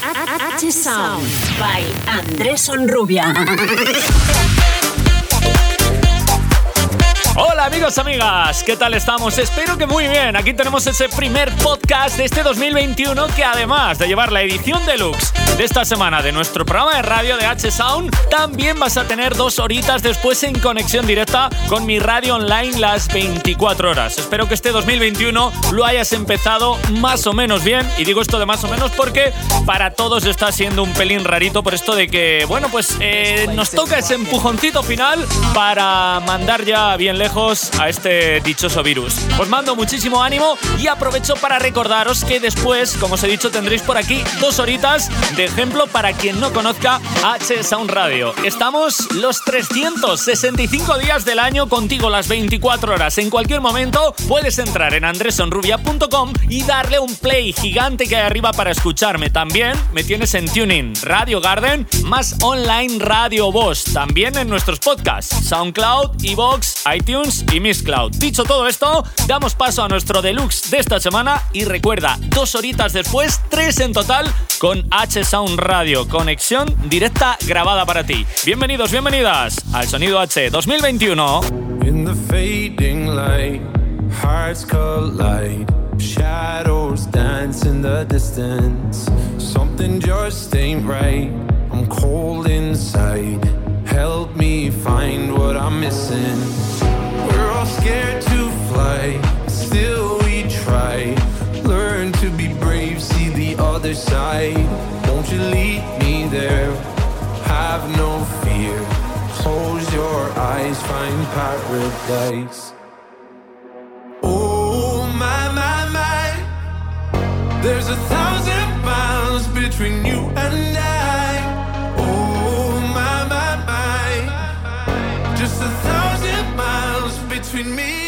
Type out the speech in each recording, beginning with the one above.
H by Andrés Onrubia. Hola amigos, amigas, ¿qué tal estamos? Espero que muy bien. Aquí tenemos ese primer podcast de este 2021 que además de llevar la edición deluxe de esta semana de nuestro programa de radio de H Sound, también vas a tener dos horitas después en conexión directa con mi radio online las 24 horas. Espero que este 2021 lo hayas empezado más o menos bien. Y digo esto de más o menos porque para todos está siendo un pelín rarito por esto de que, bueno, pues eh, nos toca ese empujoncito final para mandar ya bien lejos a este dichoso virus. Os mando muchísimo ánimo y aprovecho para recordaros que después, como os he dicho, tendréis por aquí dos horitas de ejemplo para quien no conozca H Sound Radio. Estamos los 365 días del año contigo las 24 horas. En cualquier momento puedes entrar en andresonrubia.com y darle un play gigante que hay arriba para escucharme. También me tienes en Tuning, Radio Garden, más online Radio Voz. También en nuestros podcasts, SoundCloud, Evox, iTunes y Miss Cloud. Dicho todo esto, damos paso a nuestro deluxe de esta semana y recuerda, dos horitas después, tres en total con H Sound Radio, conexión directa grabada para ti. Bienvenidos, bienvenidas al Sonido H 2021. In the fading light, hearts collide, shadows dance in the distance. Something just ain't right. I'm cold inside. Help me find what I'm missing. scared to fly, still we try. Learn to be brave, see other side. Won't you lead me there? Have no fear. Close your eyes, find paradise. Oh my my my, there's a thousand miles between you and I. Oh my my my, just a thousand between me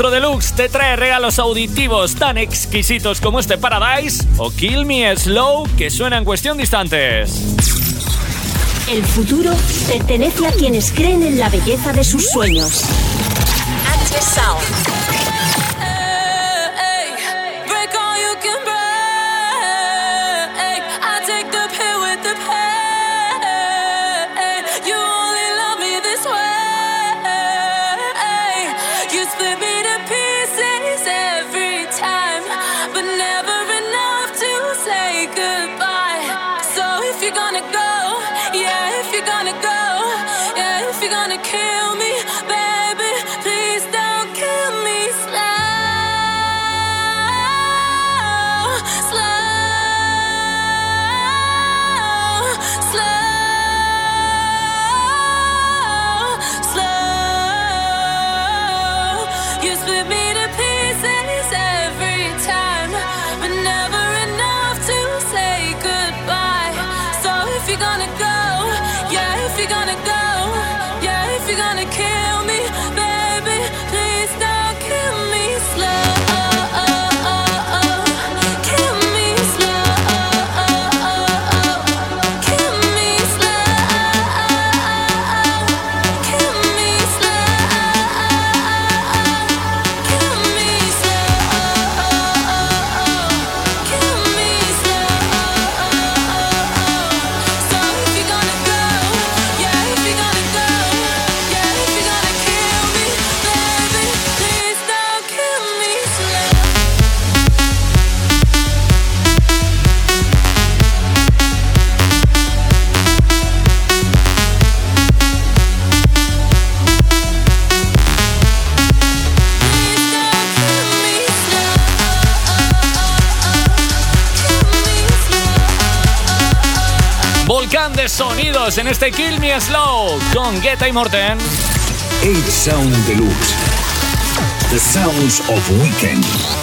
Nuestro deluxe te trae regalos auditivos tan exquisitos como este Paradise o Kill Me Slow que suena en cuestión de instantes. El futuro pertenece a quienes creen en la belleza de sus sueños. H Sound. En este Kill Me Slow con Guetta y Morten. Eight Sound Deluxe. The Sounds of Weekend.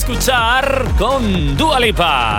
escuchar con Dua Lipa.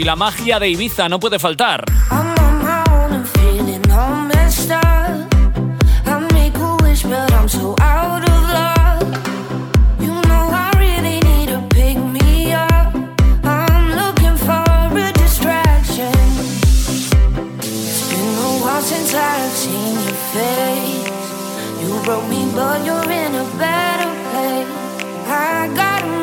y la magia de Ibiza no puede faltar. but you're in a better place. I got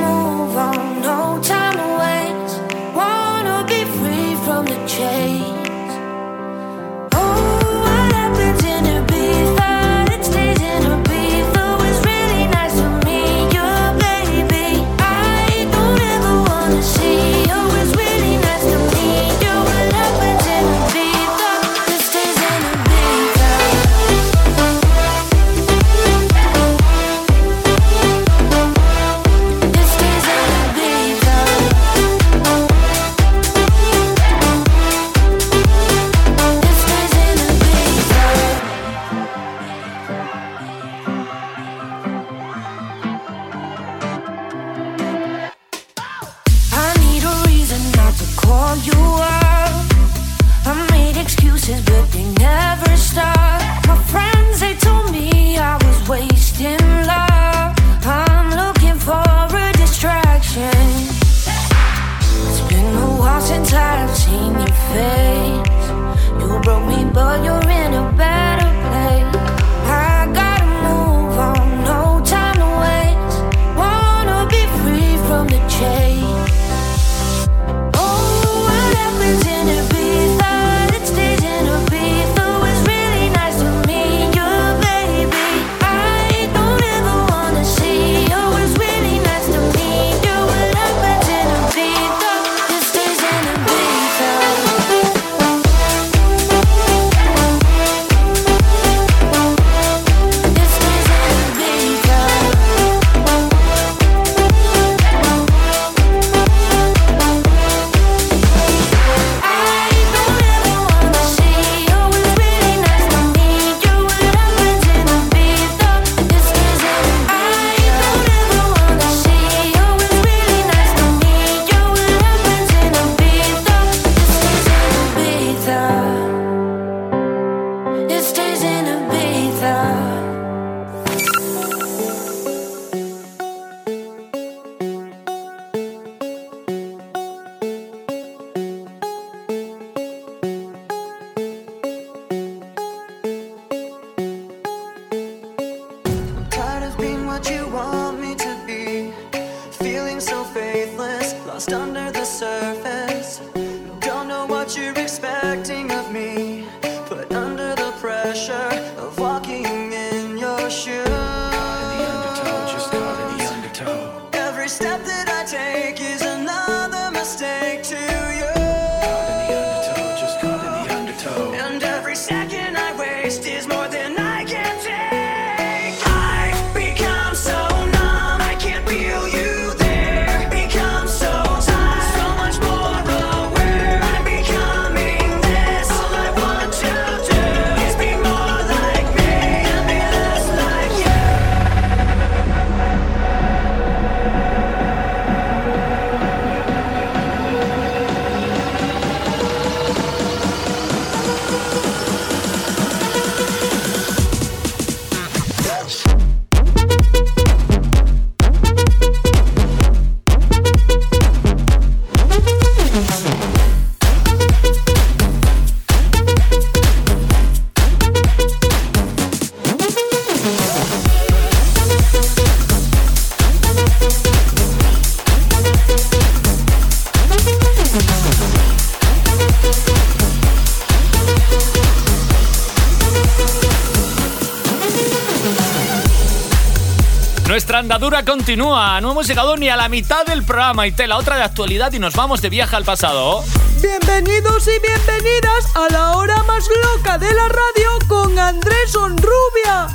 dictadura continúa. No hemos llegado ni a la mitad del programa y te la otra de actualidad y nos vamos de viaje al pasado. Bienvenidos y bienvenidas a la hora más loca de la radio con Andrés Onrubia.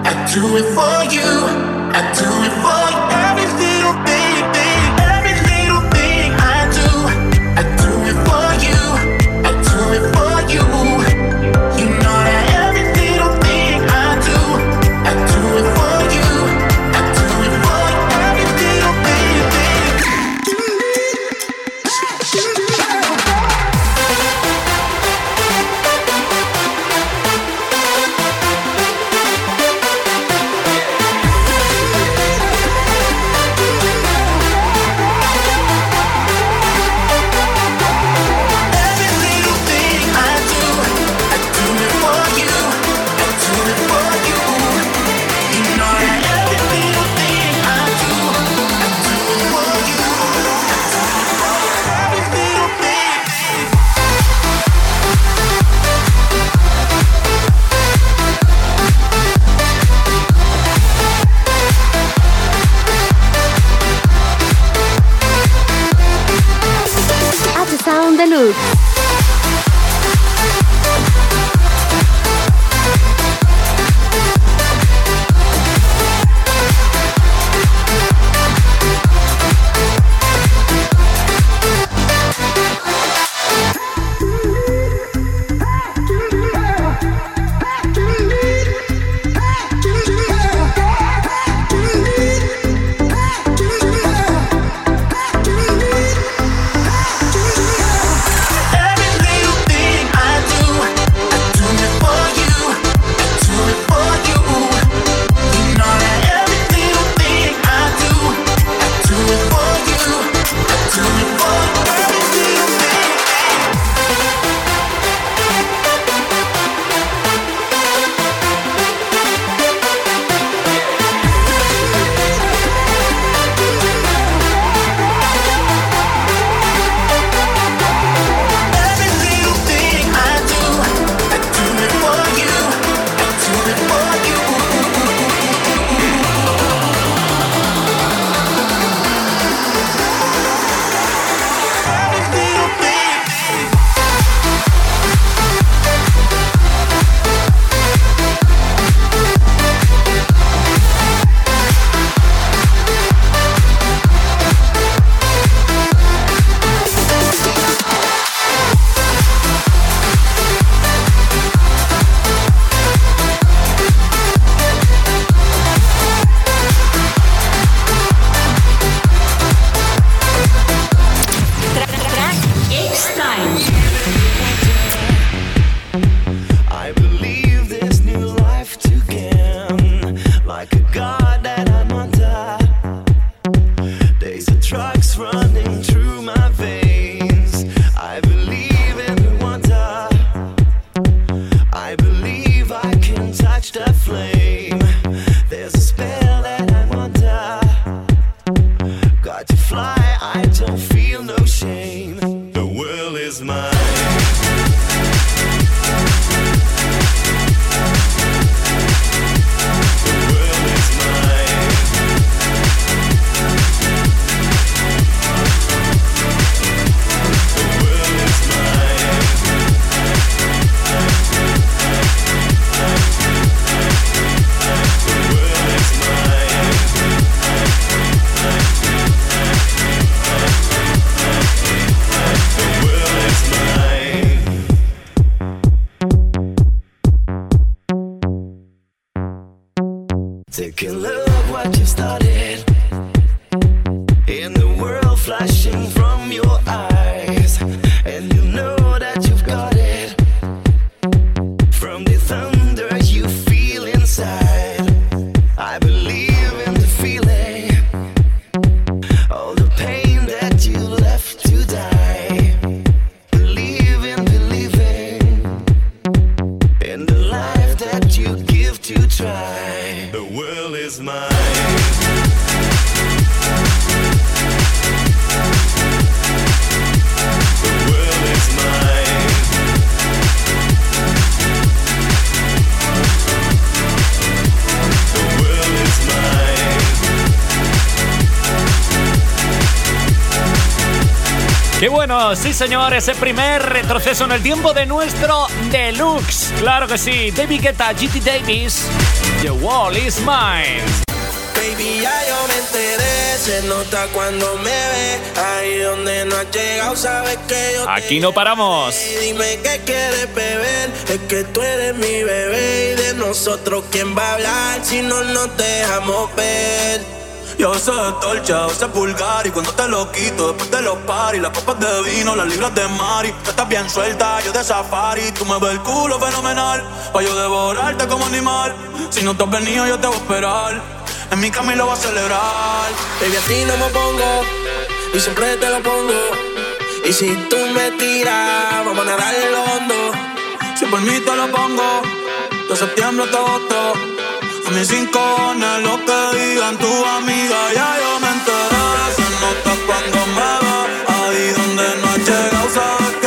I do it for you, I do it for you. Señor, ese primer retroceso en el tiempo de nuestro deluxe. Claro que sí, David Guetta, GT Davis, The Wall is Mine. Baby, ya yo me enteré, se nota cuando me ve. Ahí donde no has llegado, sabes que yo Aquí no paramos. Y dime qué quieres beber, es que tú eres mi bebé y de nosotros quién va a hablar si no nos dejamos ver. Yo sé torcha, sé pulgar y cuando te lo quito después de los paris, las copas de vino, las libras de mari, tú estás bien suelta, yo de safari, tú me ves el culo fenomenal, pa' yo devorarte como animal, si no te has venido yo te voy a esperar, en mi lo voy a celebrar. Baby, a ti no me pongo y siempre te lo pongo. Y si tú me tiras, vamos a nadar en lo hondo. Si por mí te lo pongo, de septiembre hasta agosto. A mis cinco cojones lo que digan tu amiga, ya yo me enteré. Se nota cuando me ve, ahí donde no has llegado, sabes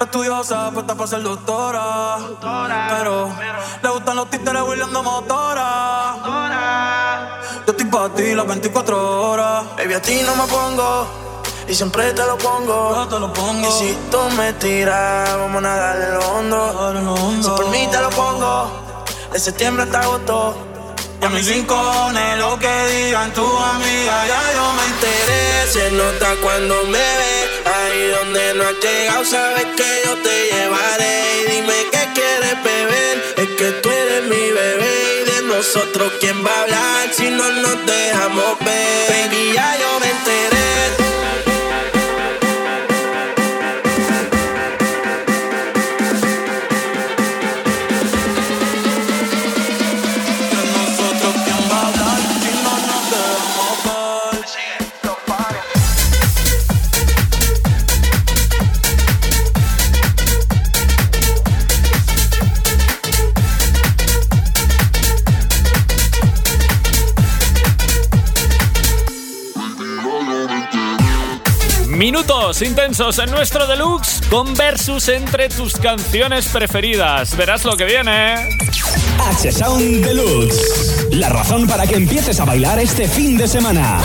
Estudiosa, puesta para ser doctora. Pero le gustan los títeres huirleando motora. Yo estoy para ti las 24 horas. Baby, a ti no me pongo y siempre te lo pongo. Yo te lo pongo. Y si tú me tiras, vamos a. Nadar en lo hondo. Si por mí te lo pongo, de septiembre hasta agosto. A mis rincones, lo que digan tu amiga, ya yo me enteré. Se nota cuando me ve, ahí donde no has llegado, sabes que yo te llevaré. Y dime qué quieres beber, es que tú eres mi bebé. Y de nosotros, ¿quién va a hablar si no nos dejamos ver? Baby, Minutos intensos en nuestro deluxe con versus entre tus canciones preferidas. Verás lo que viene. H Sound Deluxe. La razón para que empieces a bailar este fin de semana.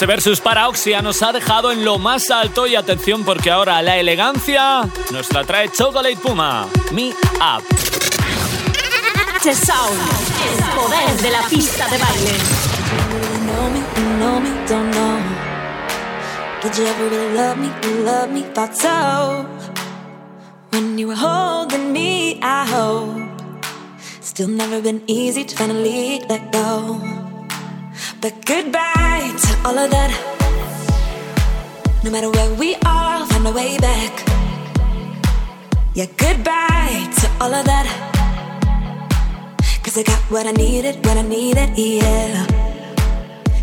Ese versus para Oxia nos ha dejado en lo más alto y atención porque ahora la elegancia nos la trae Chocolate Puma. Me Up. Sound, el poder de la pista de baile. Did you ever really love me, you love me, thought so. When you were holding me, I hope. Still never been easy to finally let go. But goodbye to all of that. No matter where we are, find a way back. Yeah, goodbye to all of that. Cause I got what I needed when I needed, yeah.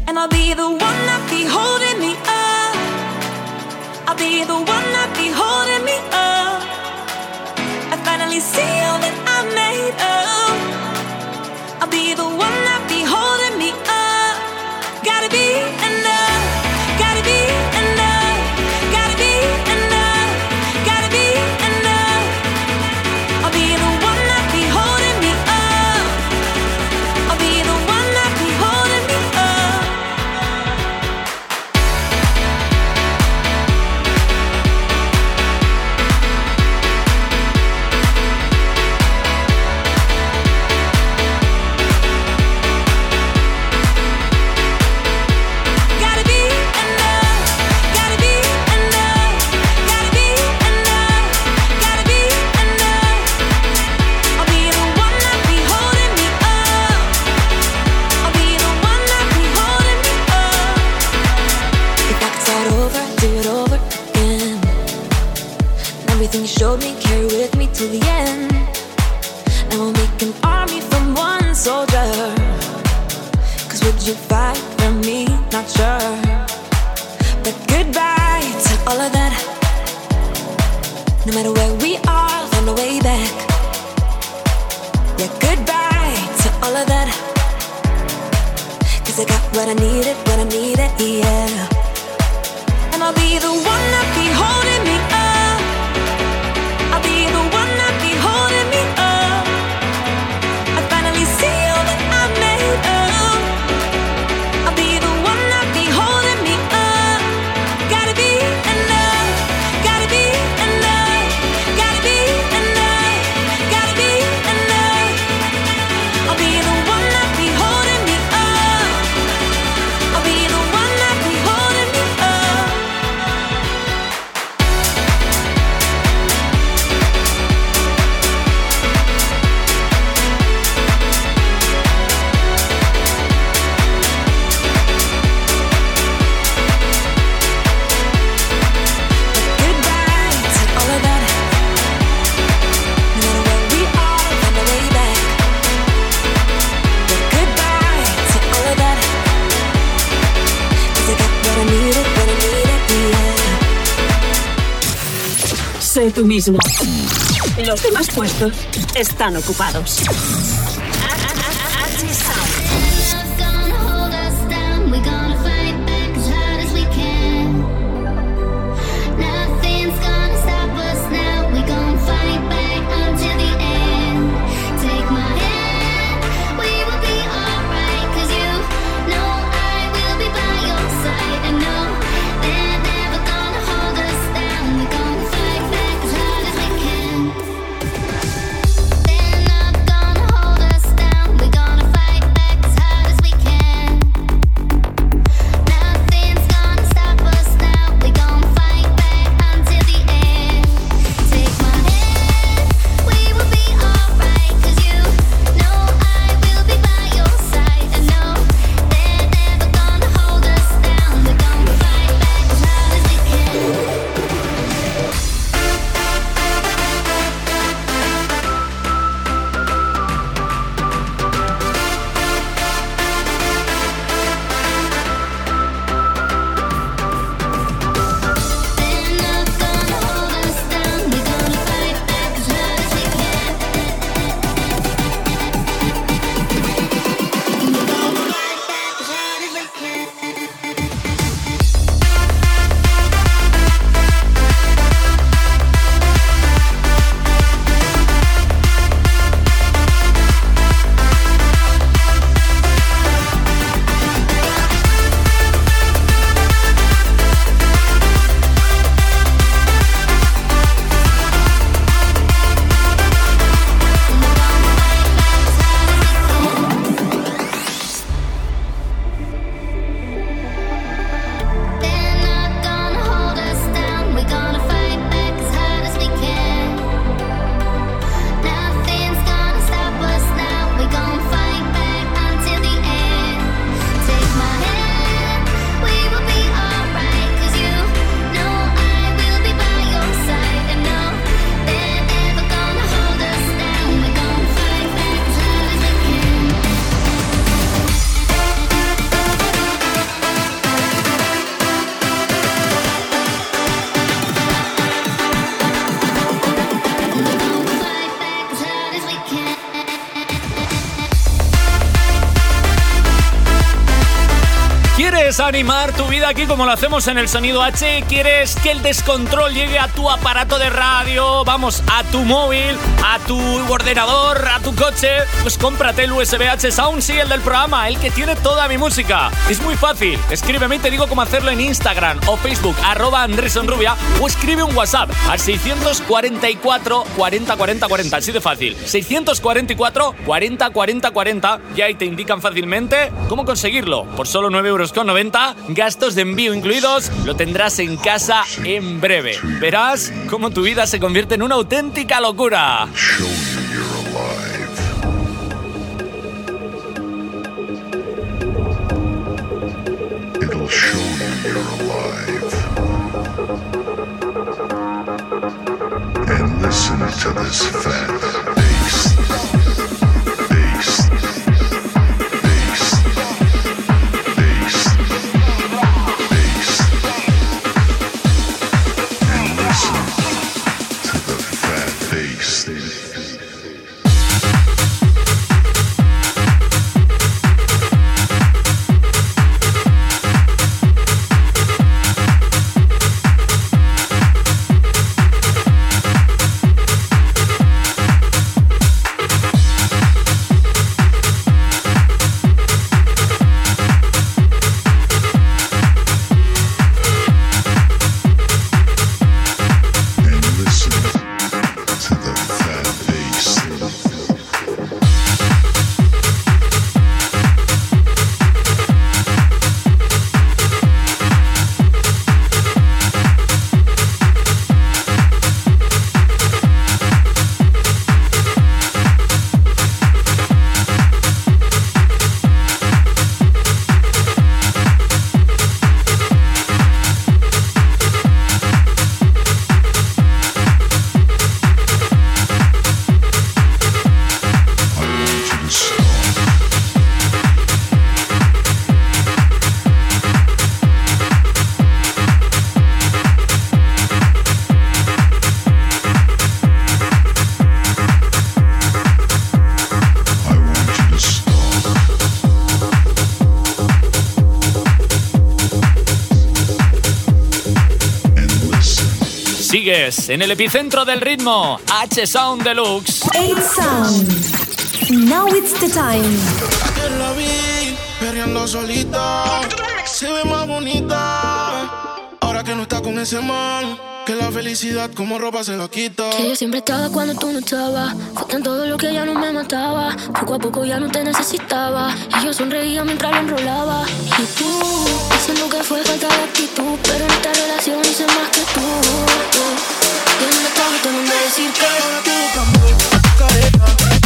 And I'll be the one that be holding me up. I'll be the one that be holding me up. I finally see all that I'm made of. I'll be the one that be holding me up. Till the end. And we'll make an army from one soldier. Cause would you fight for me? Not sure. But goodbye to all of that. No matter where we are, find a way back. Yeah, goodbye to all of that. Cause I got what I needed, mismo. Los demás puestos están ocupados. Aquí como lo hacemos en el sonido H? ¿Quieres que el descontrol llegue a tu aparato de radio? Vamos, a tu móvil, a tu ordenador, a tu coche. Pues cómprate el USB H Sound, sí, el del programa, el que tiene toda mi música. Es muy fácil. Escríbeme y te digo cómo hacerlo en Instagram o Facebook, arroba Andresonrubia, o escribe un WhatsApp al 644 40 40 40. Así de fácil. 644 40 40 40 y ahí te indican fácilmente cómo conseguirlo. Por solo 9 euros con 90, gastos de envío incluidos, lo tendrás en casa en breve. Verás cómo tu vida se convierte en una auténtica locura. to this. en el epicentro del ritmo, H-Sound Deluxe. H-Sound. Now it's the time. Ayer la vi, perreando solita. Se ve más bonita. Ahora que no está con ese man. Que la felicidad como ropa se la quita. Que yo siempre estaba cuando tú no estabas. Fue todo lo que ya no me mataba. Poco a poco ya no te necesitaba. Y yo sonreía mientras lo enrolaba. Y tú, diciendo que fue falta de actitud. Pero en esta relación hice más que tú. Tú no me no me decís que no te buscas.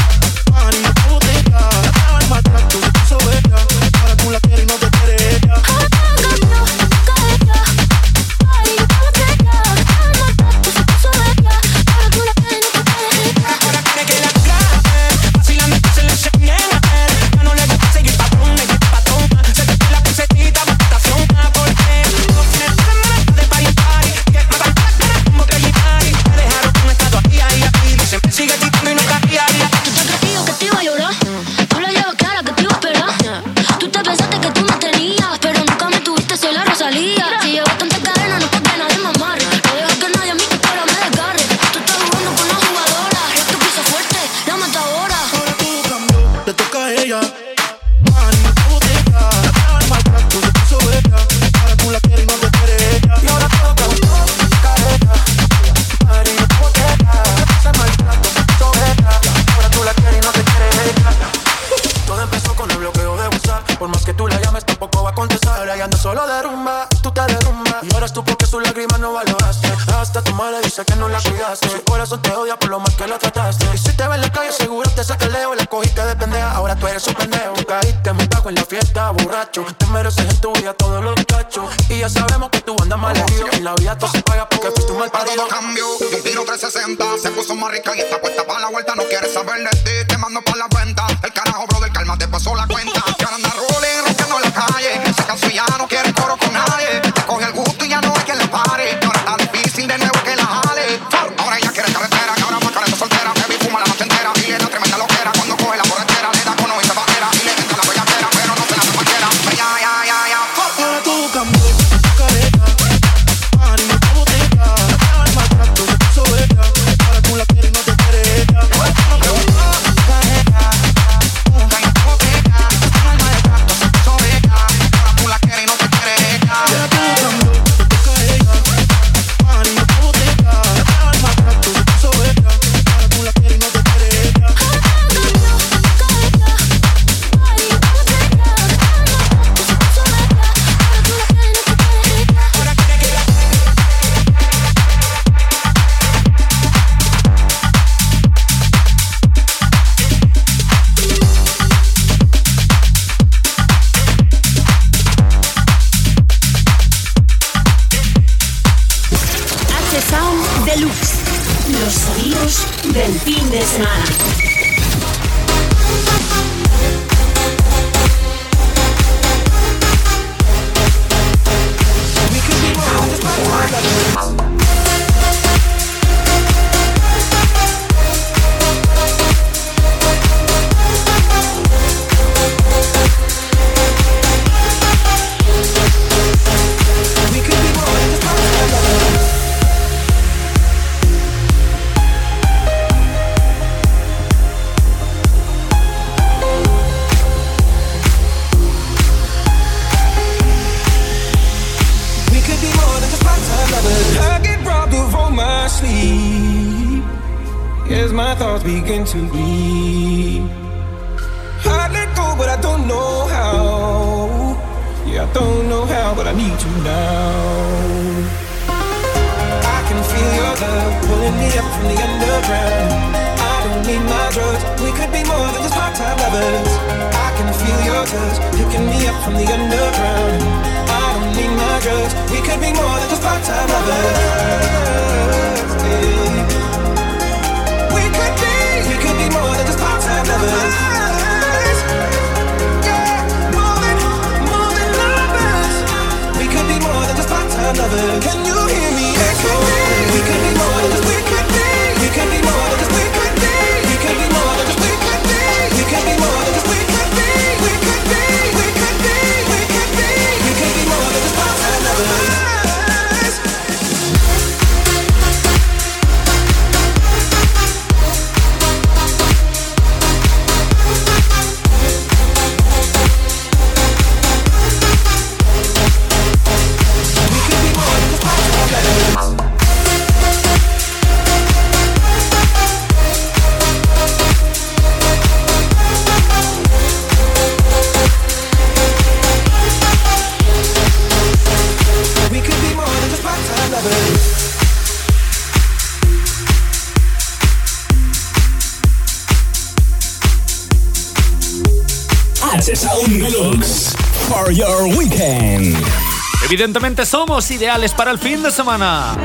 Somos ideales para el fin de semana.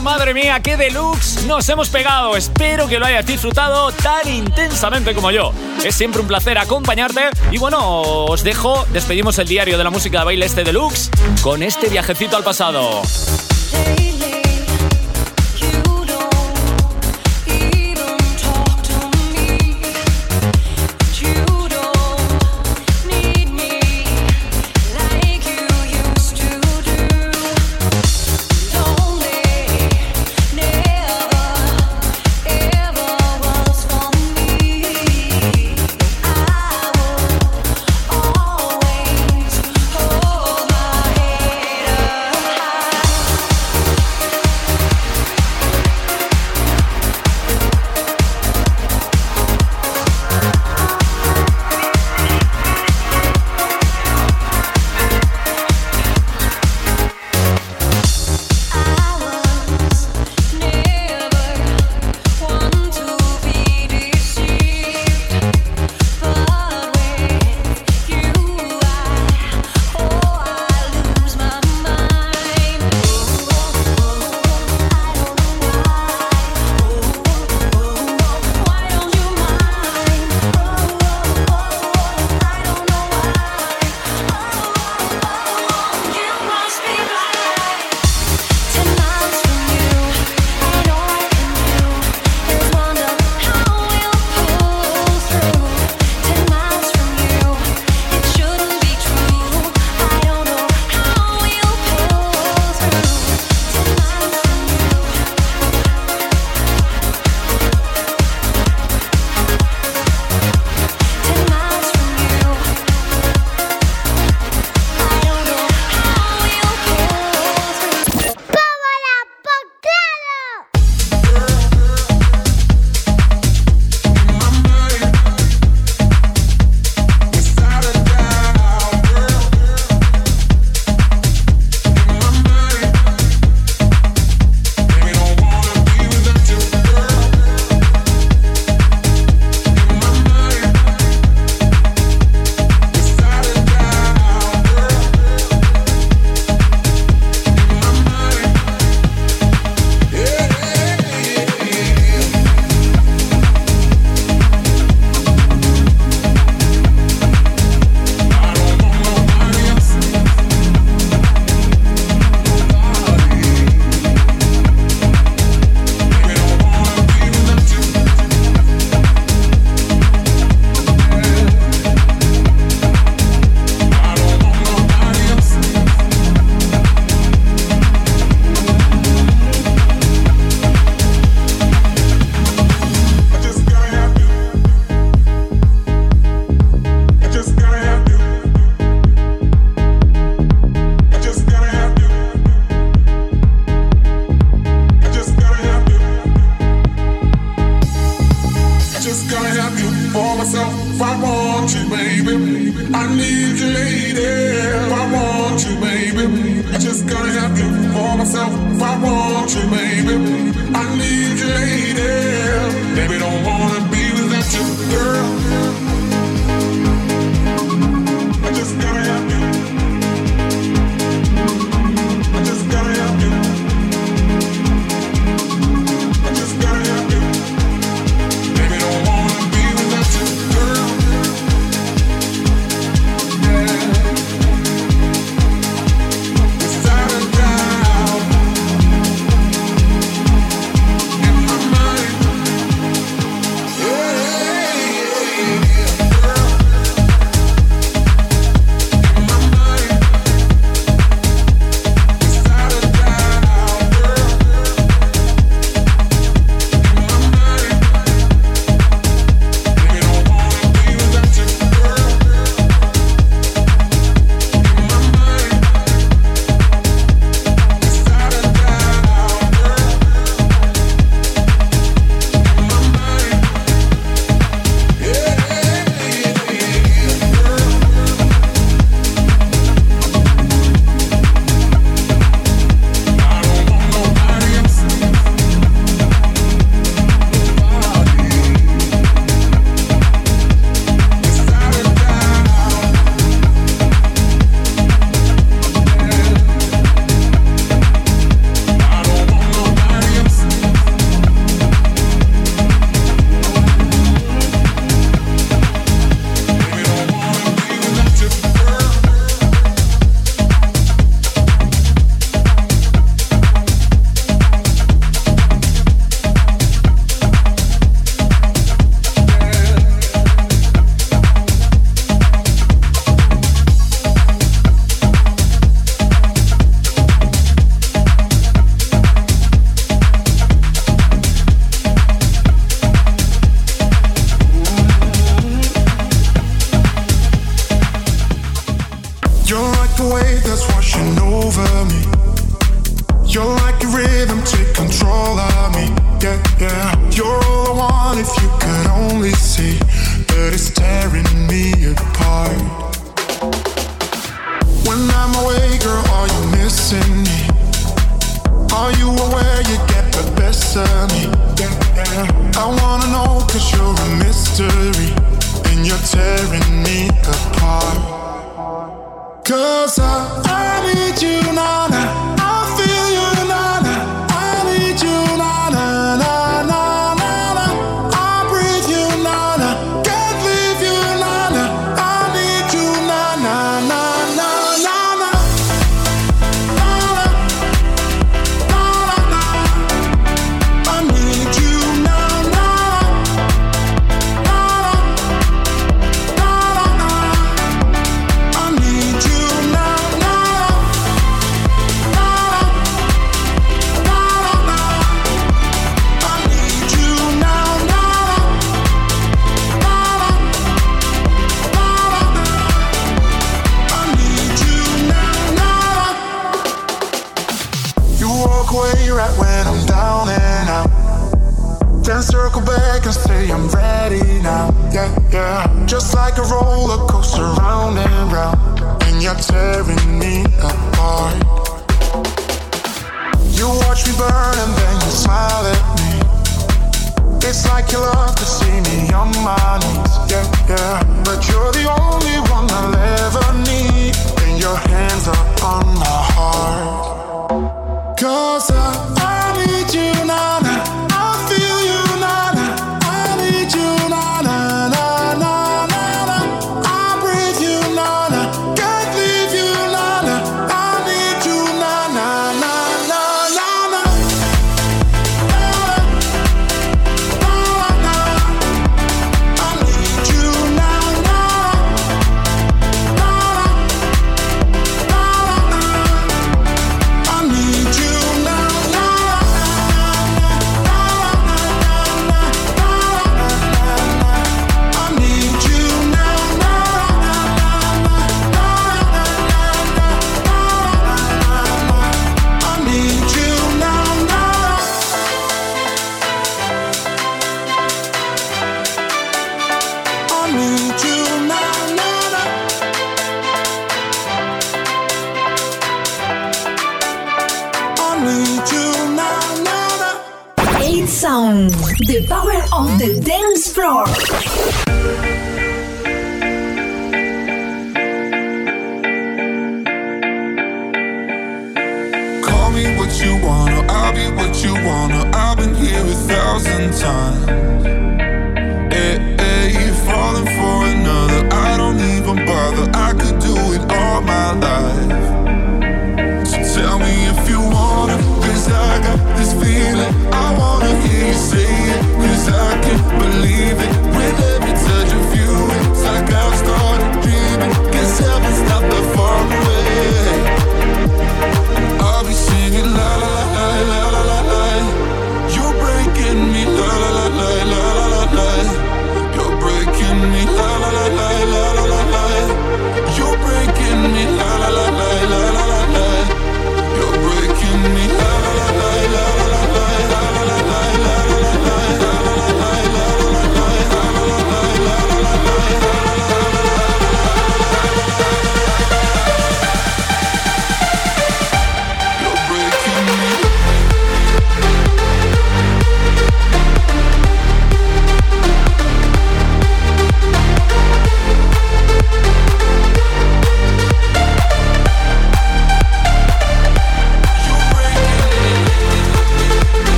Madre mía, qué deluxe nos hemos pegado. Espero que lo hayas disfrutado tan intensamente como yo. Es siempre un placer acompañarte. Y bueno, os dejo, despedimos el diario de la música de baile este deluxe con este viajecito al pasado.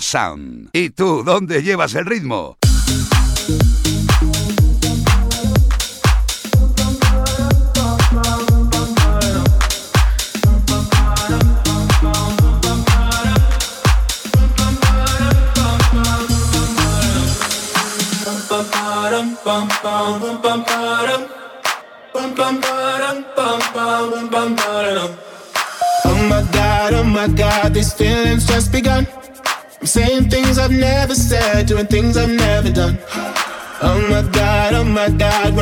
Sound. ¿Y tú dónde llevas el ritmo?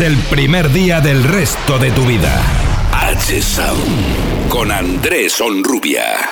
el primer día del resto de tu vida. H-Sound con Andrés Onrubia.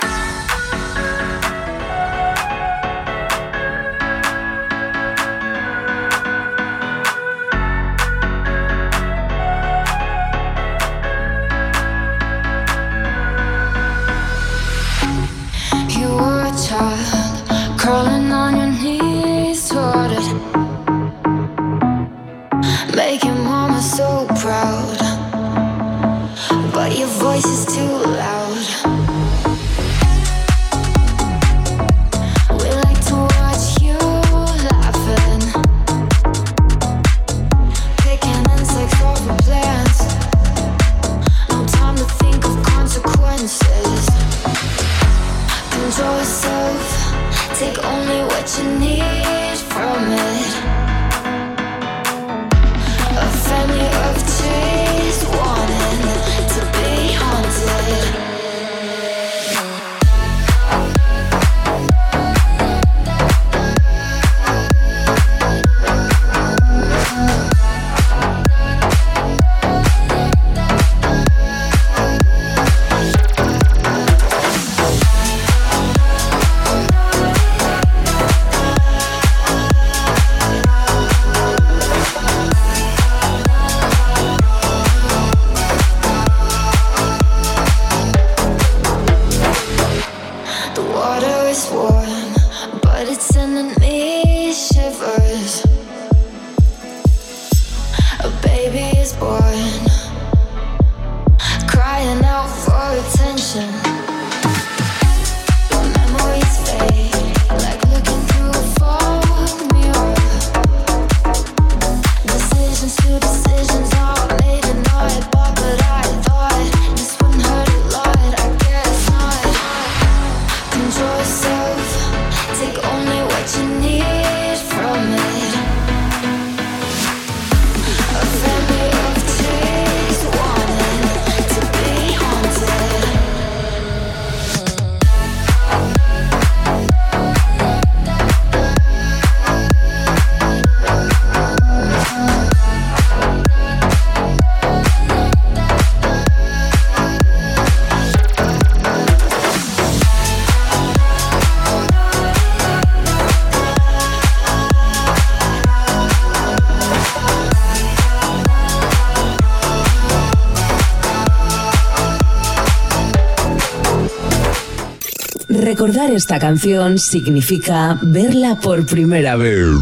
Esta canción significa verla por primera vez.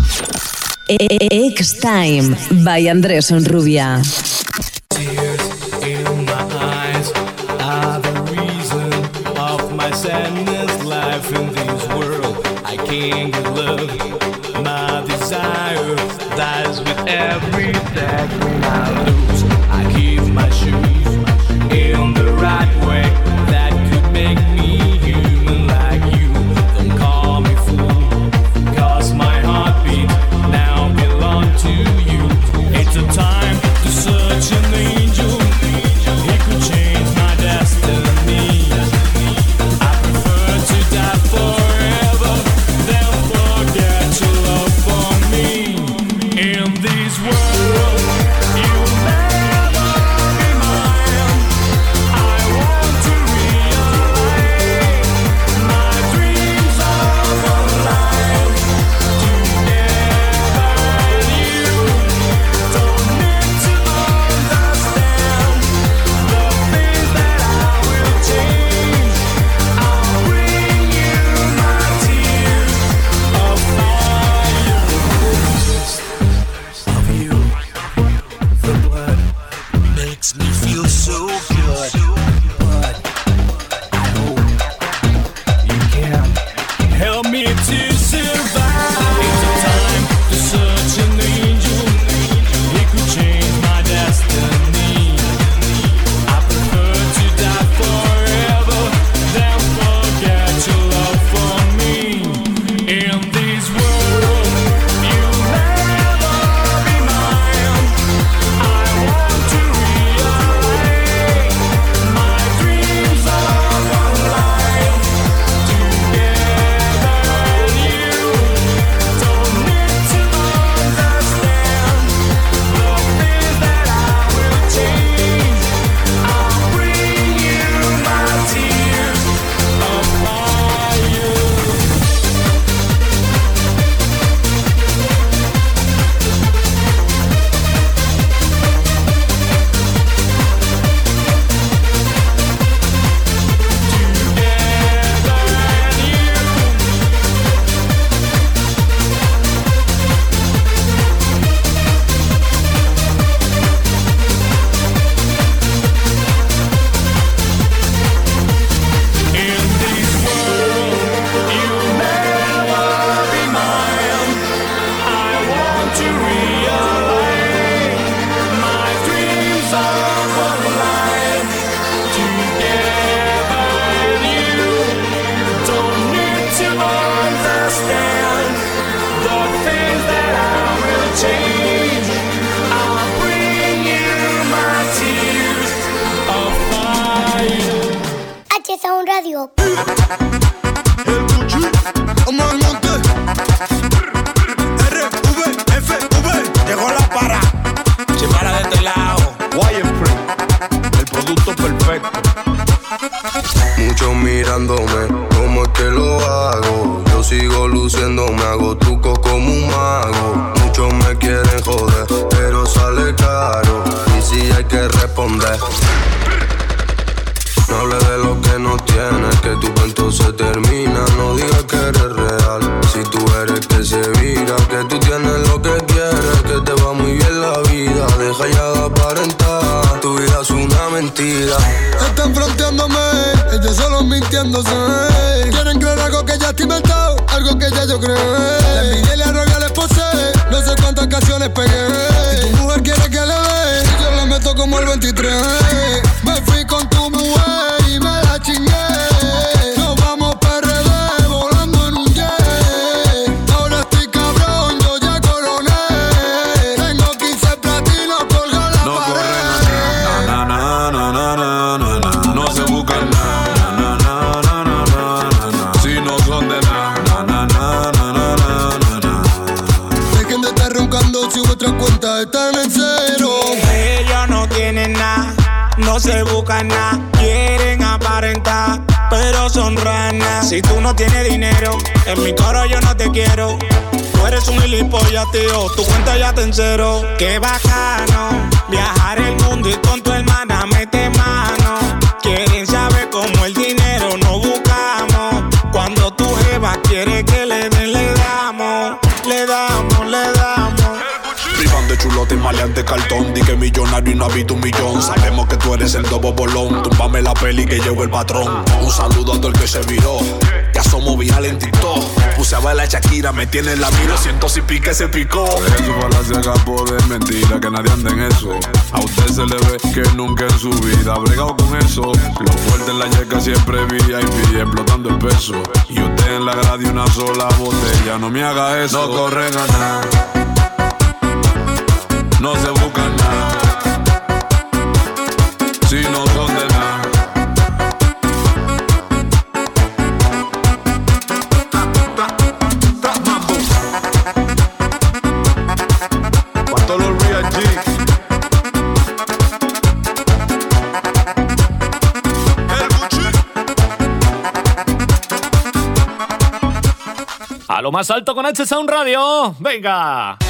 X Time by Andrés Rubia. Bacano, viajar el mundo y con tu hermana mete mano. Quieren saber cómo el dinero no buscamos. Cuando tu jeva quiere que le den, le damos, le damos, le damos. Privan de chulote y maleante cartón. Di que millonario y no habito un millón. Sabemos que tú eres el dobo bolón. Túmbame la peli que llevo el patrón. Un saludo a todo el que se viró. Ya somos viral en TikTok. Puse a bailar Shakira, me tiene en la mira. Siento si pique se picó. Eso falacia capo de mentira, que nadie anda en eso. A usted se le ve que nunca en su vida ha bregado con eso. Lo fuerte en la yeca siempre VIP, explotando el peso. Y usted en la grade una sola botella, no me haga eso. No corren a nada, no se lo más alto con H Sound Radio. Venga.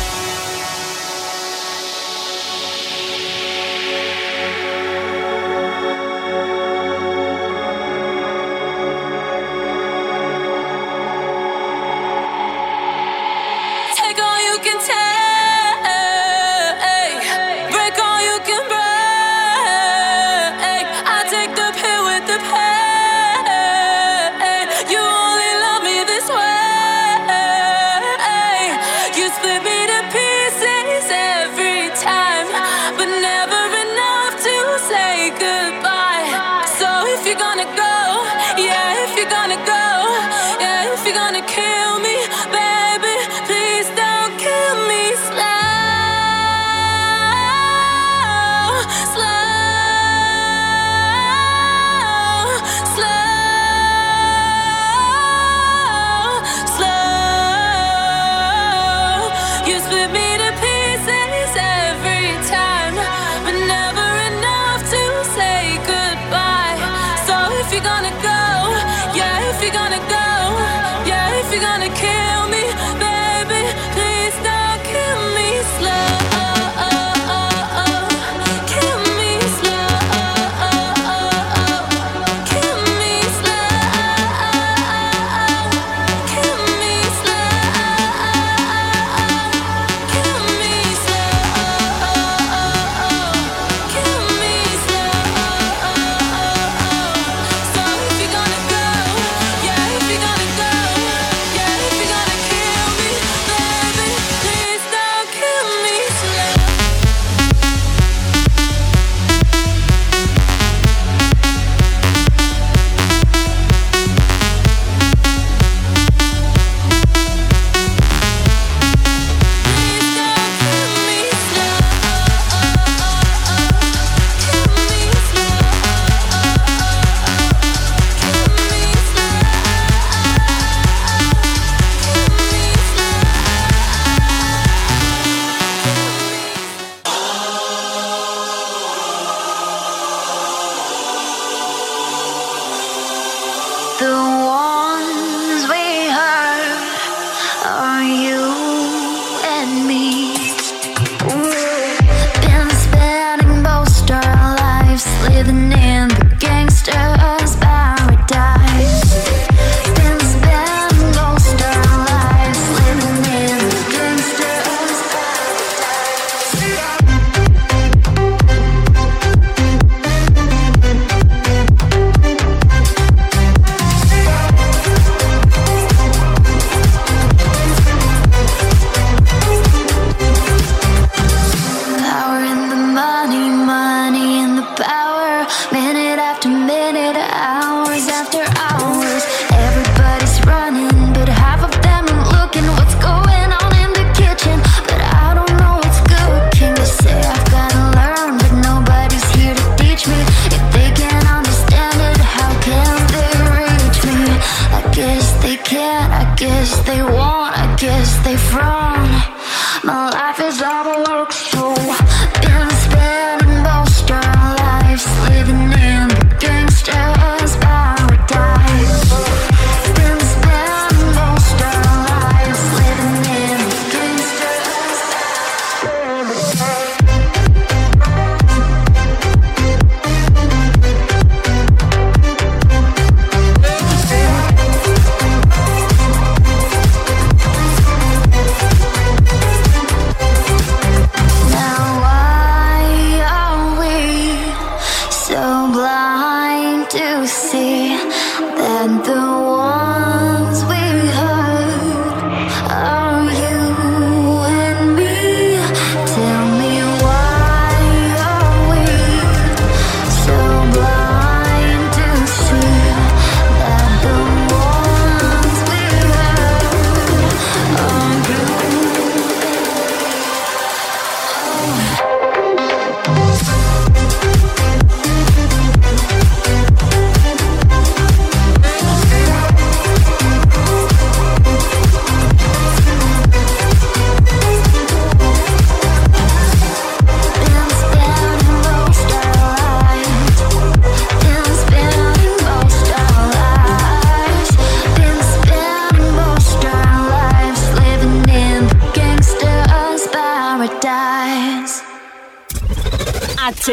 than the one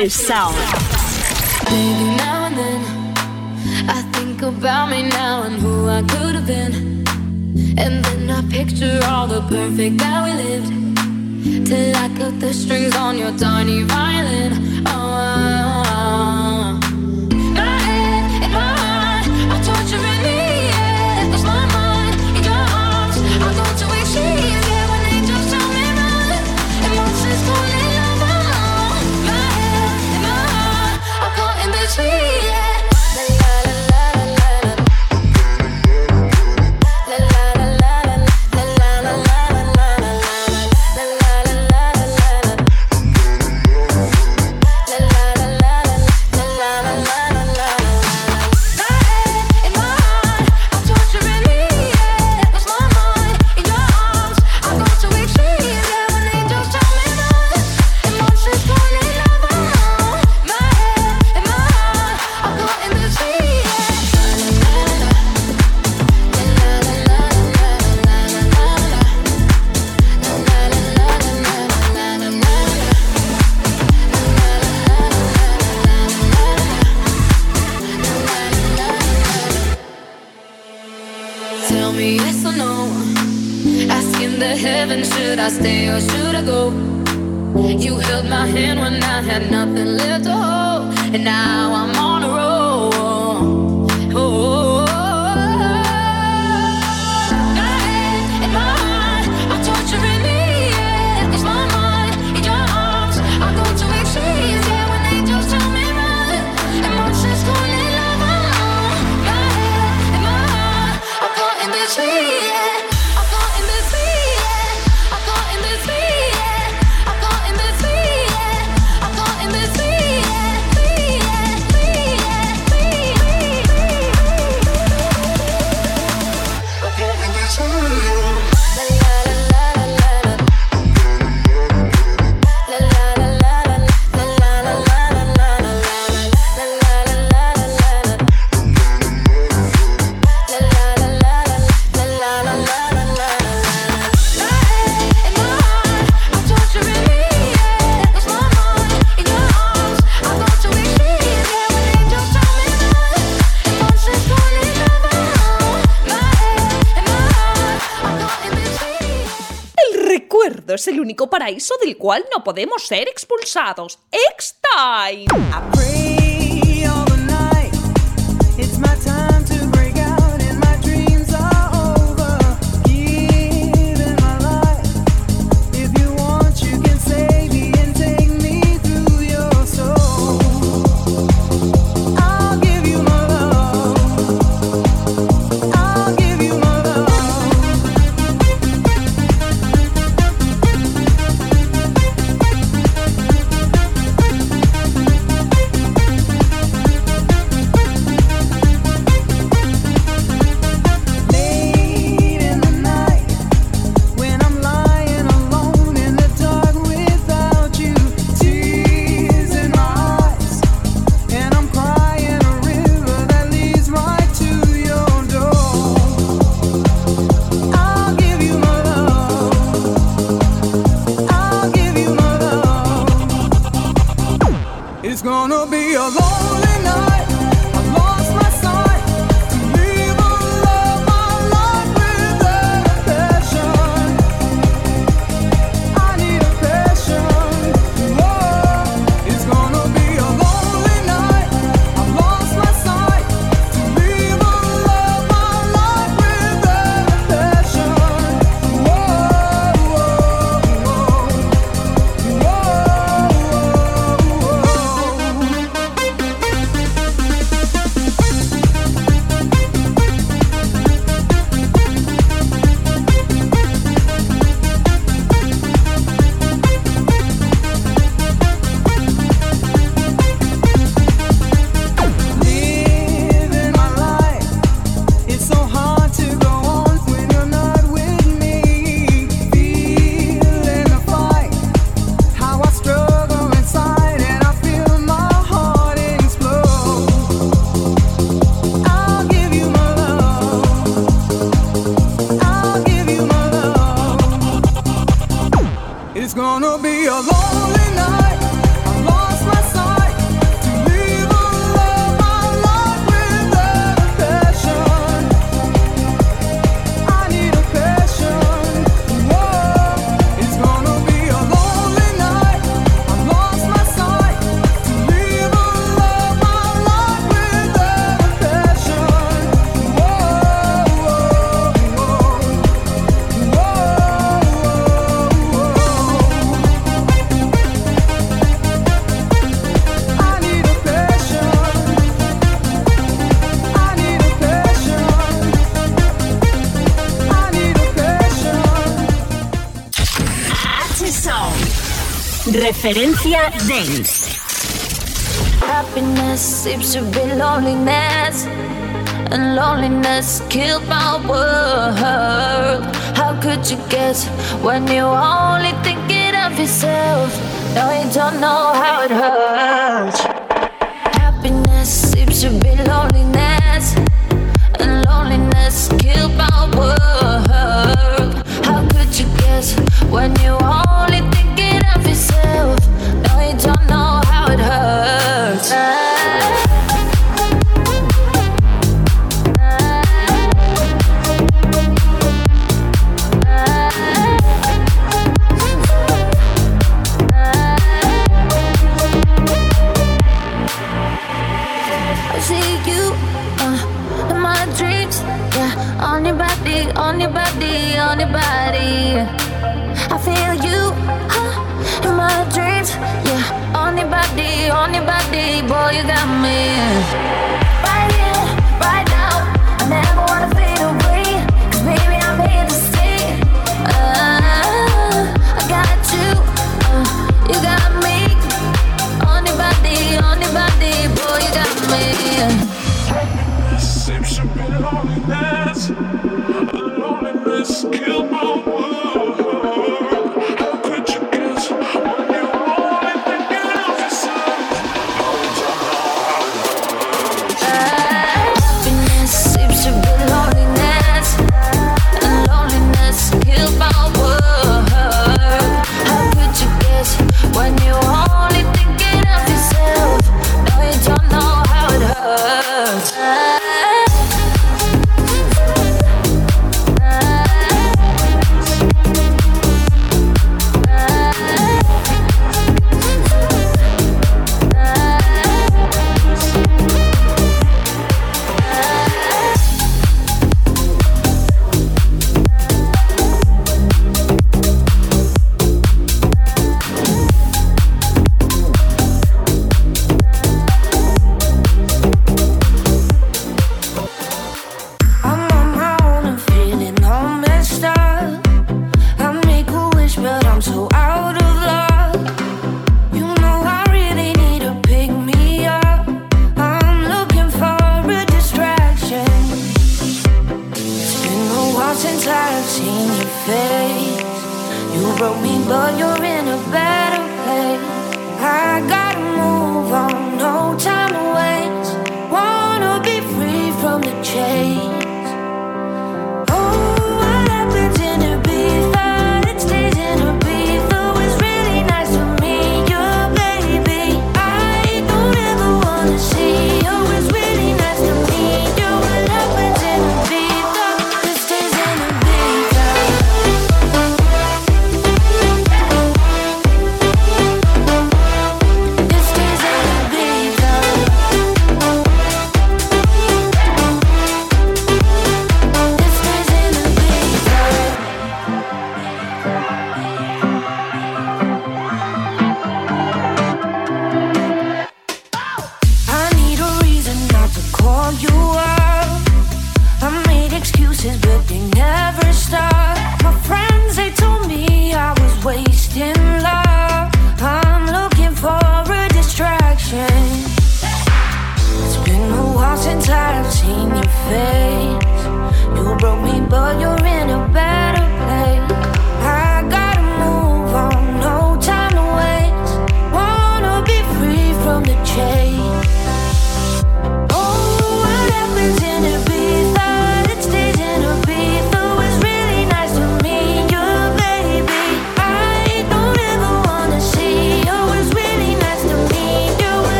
British sound. Maybe now and then I think about me now and who I could have been. And then I picture all the perfect that we lived. Till I cut the strings on your tiny violin. Oh, paraíso del cual no podemos ser expulsados. X-Time. Referencia Dance. Happiness seems to be loneliness, and loneliness killed my world. How could you guess when you're only thinking of yourself? No, you don't know how it hurts. Happiness seems to be loneliness, and loneliness killed my world. How could you guess when you're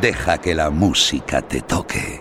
Deja que la música te toque.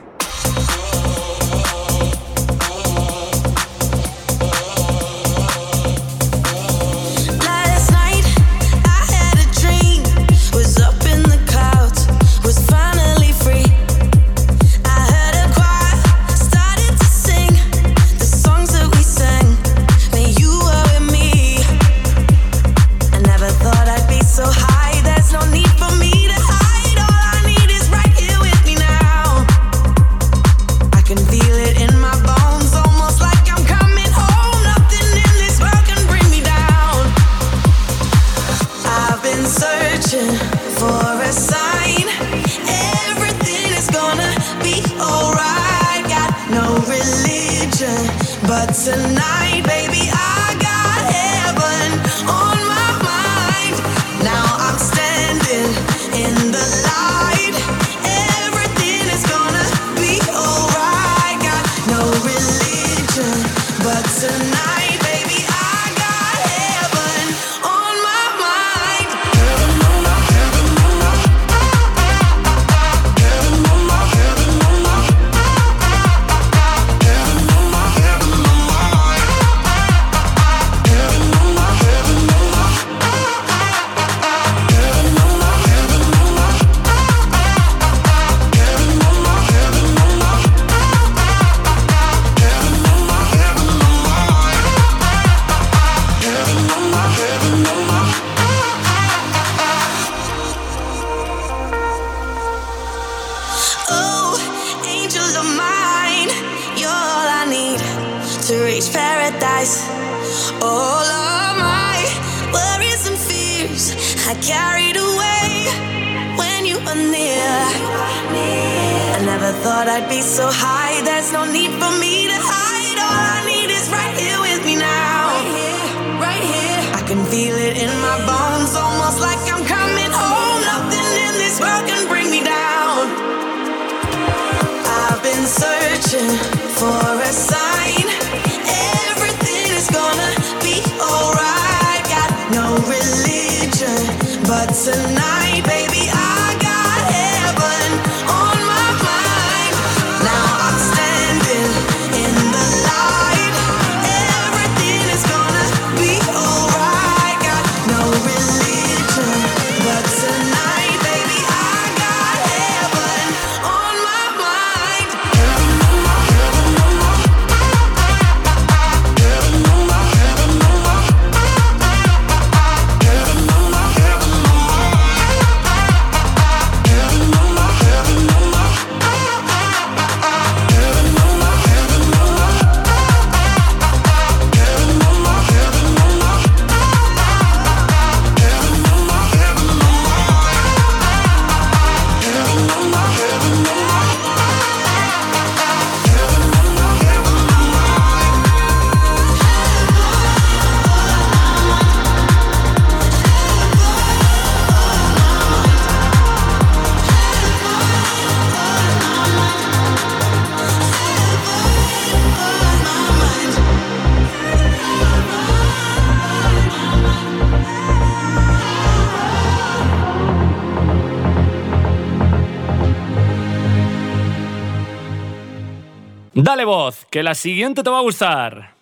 voz, que la siguiente te va a gustar.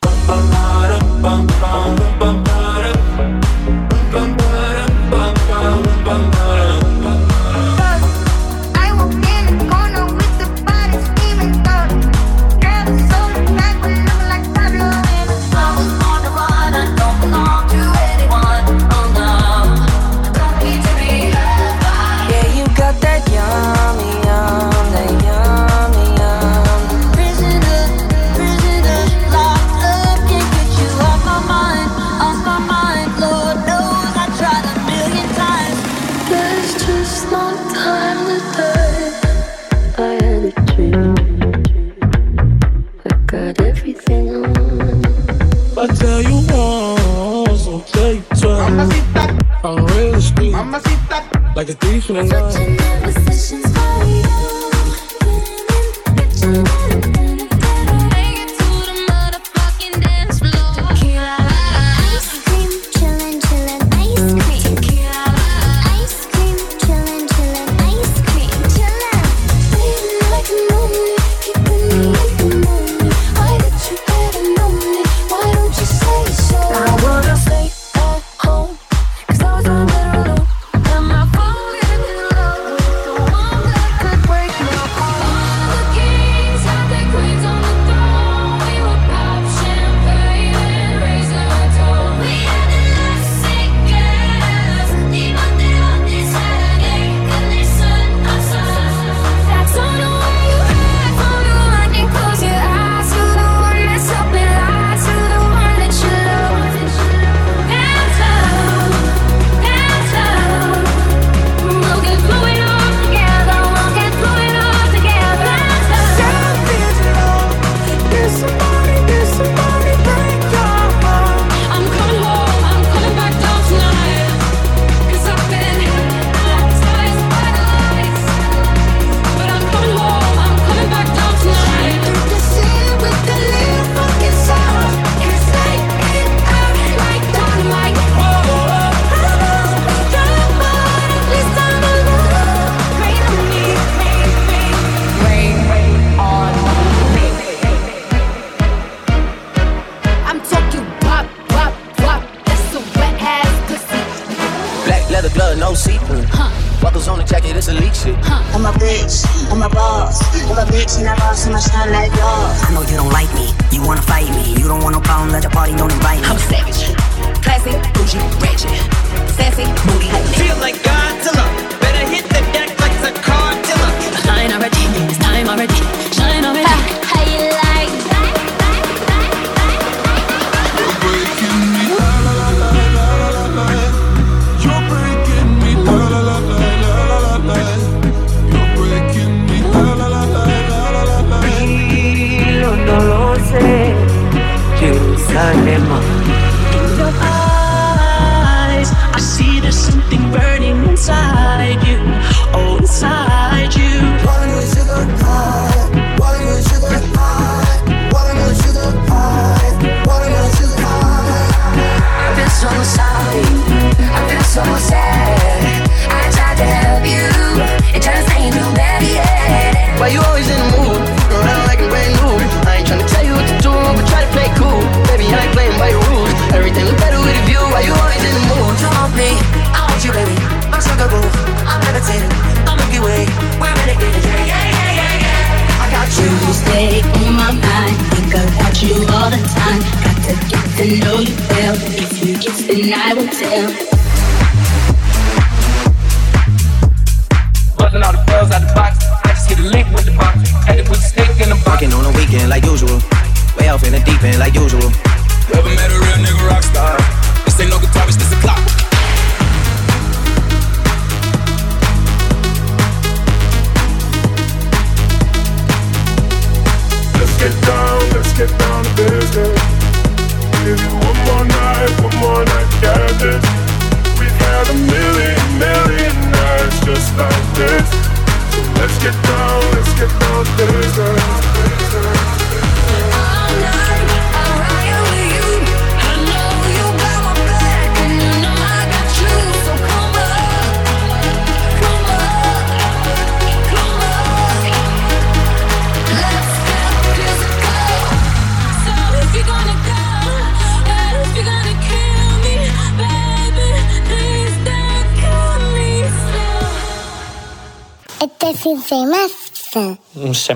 like a thief in the night.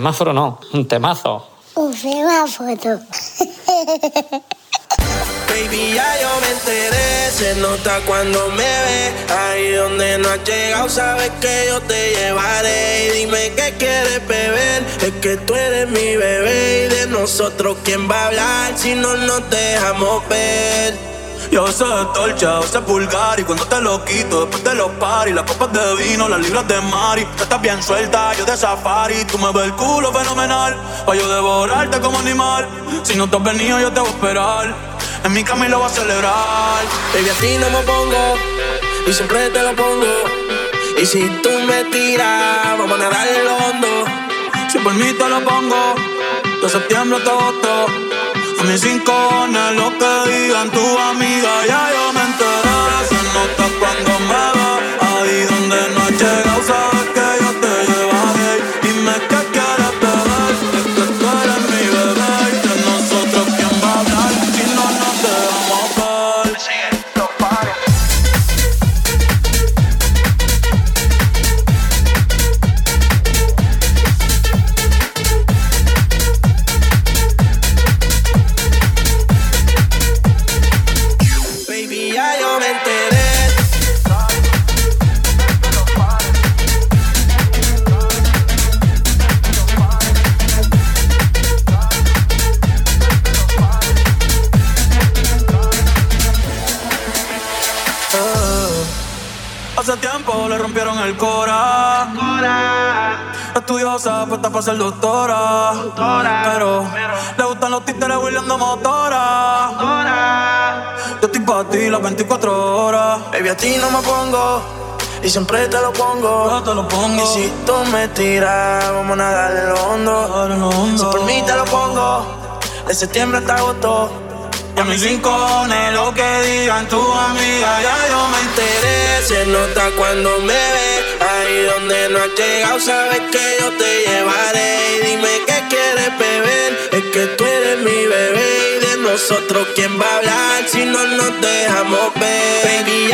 Un semáforo no, un temazo. Un semáforo. Baby, ya yo me enteré, se nota cuando me ve. Ahí donde no has llegado, sabes que yo te llevaré. Y dime qué quieres beber, es que tú eres mi bebé. Y de nosotros, ¿quién va a hablar si no nos dejamos ver? Yo es torcha, veces es vulgar Y cuando te lo quito, después de los paris Las copas de vino, las libras de mari Estás bien suelta, yo de safari Tú me ves el culo fenomenal. Pa' yo devorarte como animal. Si no te has venido, yo te voy a esperar. En mi cama y lo voy a celebrar. Baby, a ti no me pongo. Y siempre te lo pongo. Y si tú me tiras, vamos a nadar en lo hondo. Si por mí te lo pongo De septiembre hasta agosto A mis cinco cojones lo que digan tu amiga. Ya yo me enteré Se nota cuando me ve Ahí donde no has llegado Sabes que yo te llevaré Estudiosa, puesta para ser doctora. Pero le gustan los títeres huirleando motora. Yo estoy para ti las 24 horas. Baby, a ti no me pongo. Y siempre te lo pongo. te lo pongo. Y si tú me tiras, vamos a nadar en lo hondo. Si por mí te lo pongo. De septiembre hasta agosto. Y a mis rincones, lo que digan tu amiga, ya yo me enteré. Se nota cuando me ves. Ahí donde no has llegado, sabes que yo te llevaré. Y dime qué quieres beber. Es que tú eres mi bebé. Y de nosotros, ¿quién va a hablar si no nos dejamos ver? Baby,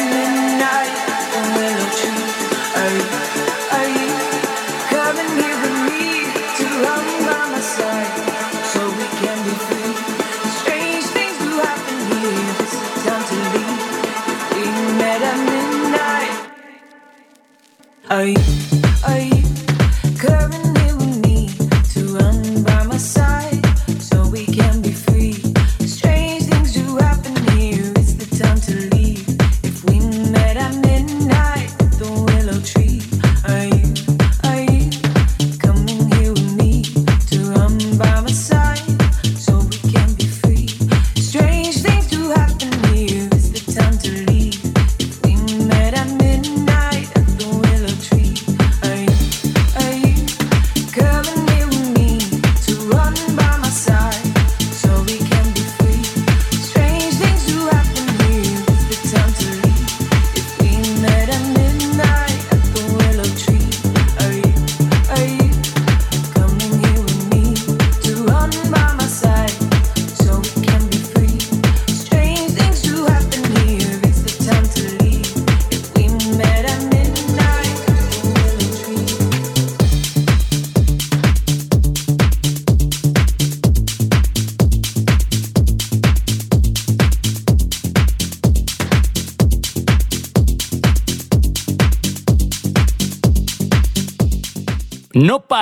I.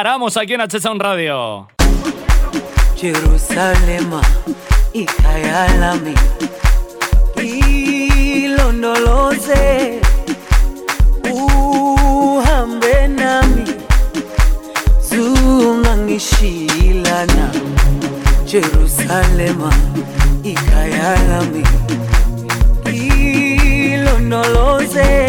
paramos aquí en H Radio. Jerusalema ikayalami ilondoloze uhambe nami zungangishilana Jerusalema ikayalami ilondoloze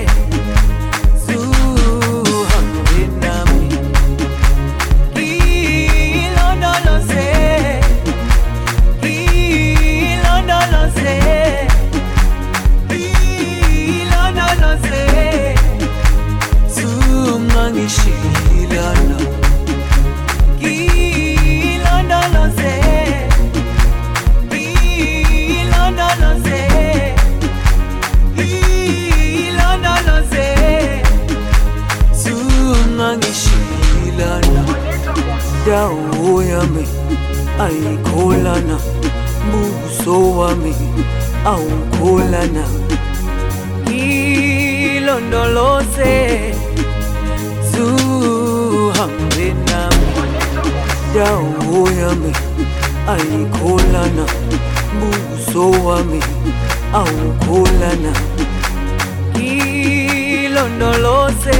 zungangishilana ilondoloze ilondoloze ilondoloze zungangishilana dawo yami ayikholana buso wami awukholana ilondoloze dawo yami ayikholana buso wami awukholana. Ilondoloze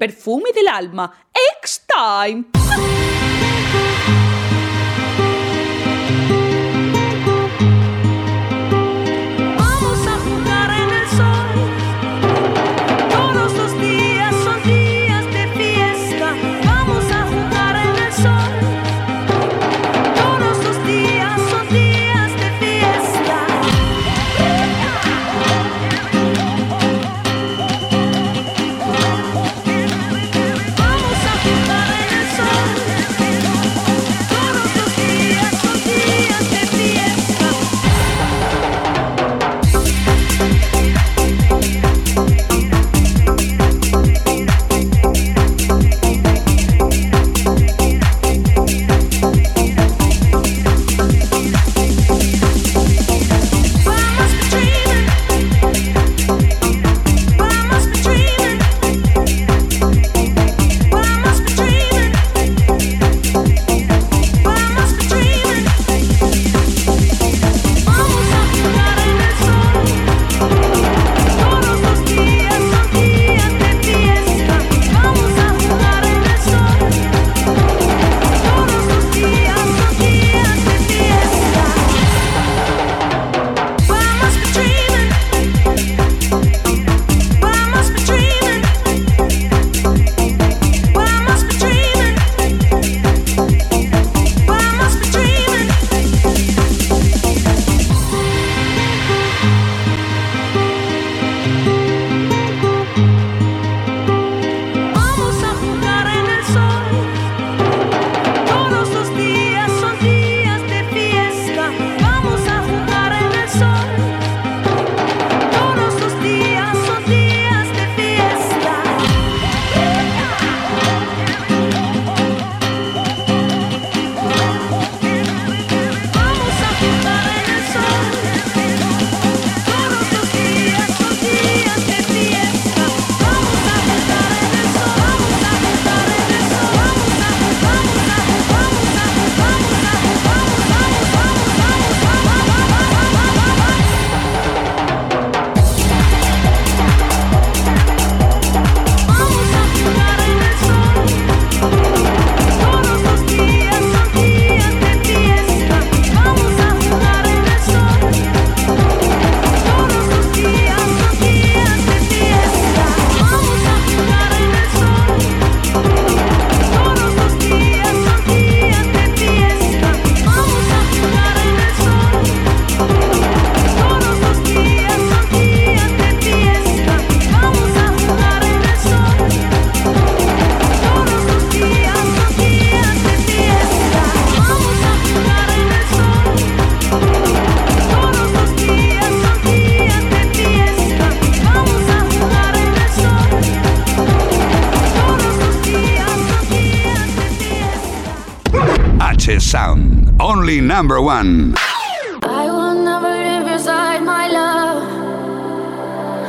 perfume del alma. X-Time. Sound, only number one. I will never leave your side, my love.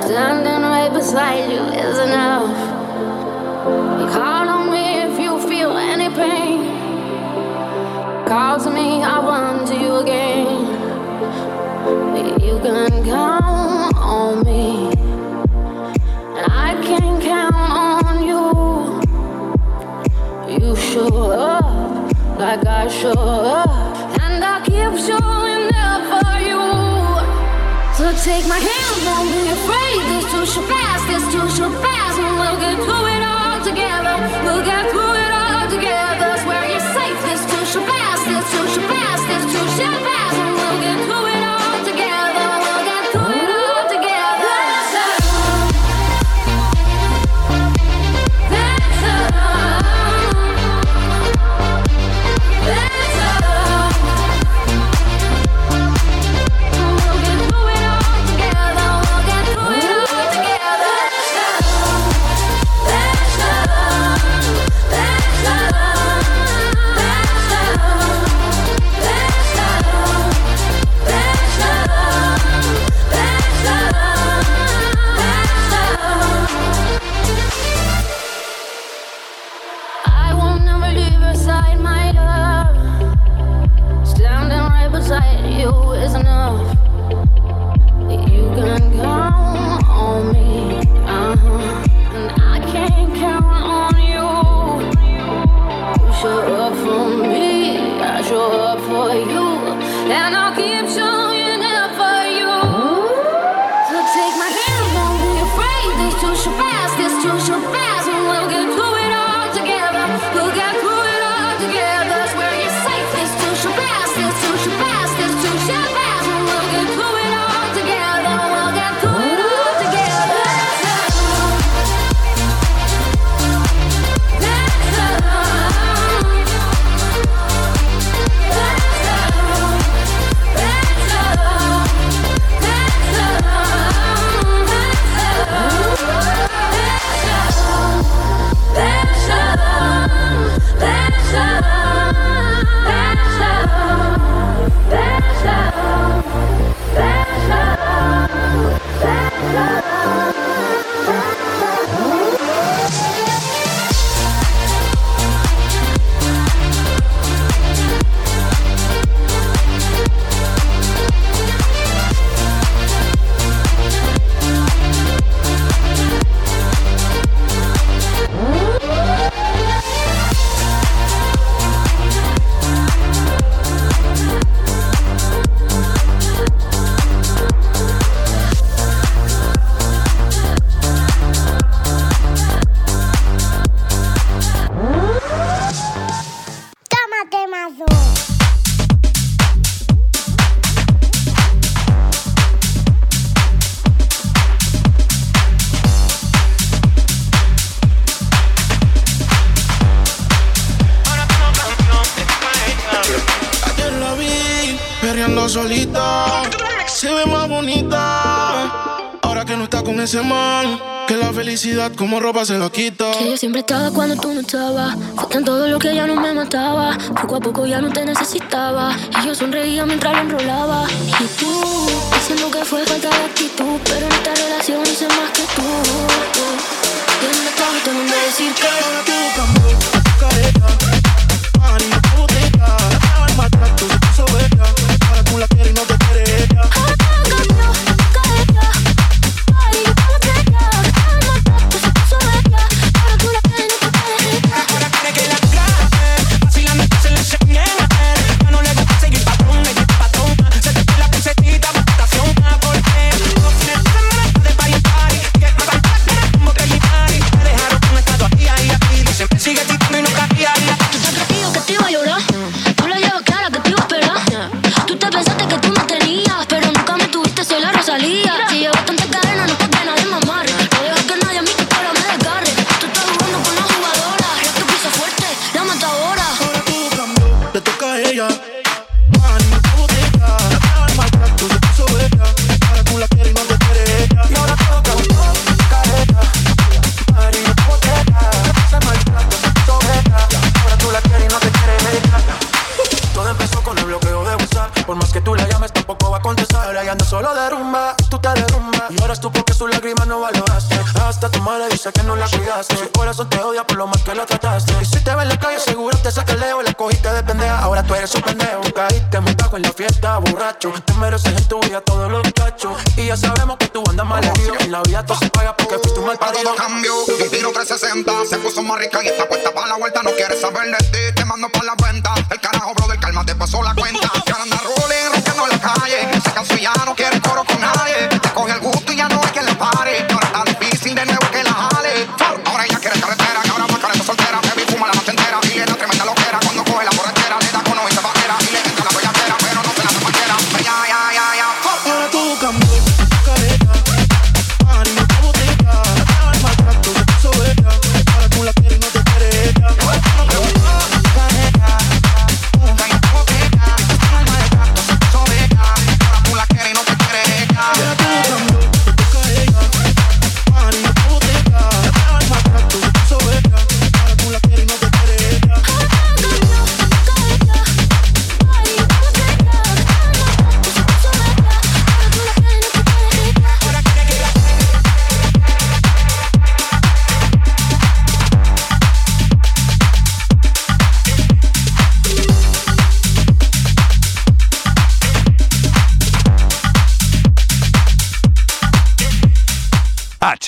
Standing right beside you is enough. Call on me if you feel any pain. Call to me, I to you again. You can count on me, I can count on you. You like I show up, and I keep showing up for you. So take my hand, don't be afraid. This too shall pass, this too shall pass, and we'll get through it all together. We'll get through it all together. Swear you're safe. This too shall pass, this too shall pass, this too shall como ropa se lo quita. Que yo siempre estaba cuando tú no estabas. Fue tan todo lo que ya no me mataba. Poco a poco ya no te necesitaba. Y yo sonreía mientras lo enrolaba. Y tú, diciendo que fue falta de actitud. Pero en esta relación hice más que tú. Y en te mandé a decir que. Ahora pendeja, ahora tú eres un pendejo. Caíste bajo en la fiesta, borracho. Te mereces en tu vida todos los cachos. Y ya sabemos que tú andas mal herido. En la vida todo se paga porque fuiste un mal parido. Todo cambió, un tiro 360 Se puso más rica y está puesta para la vuelta No quieres saber de ti, te mando para la cuenta El carajo, bro, del calma te pasó la cuenta Que ahora anda rolling, rompiendo en la calle Se cansó y ya no quiere coro con nadie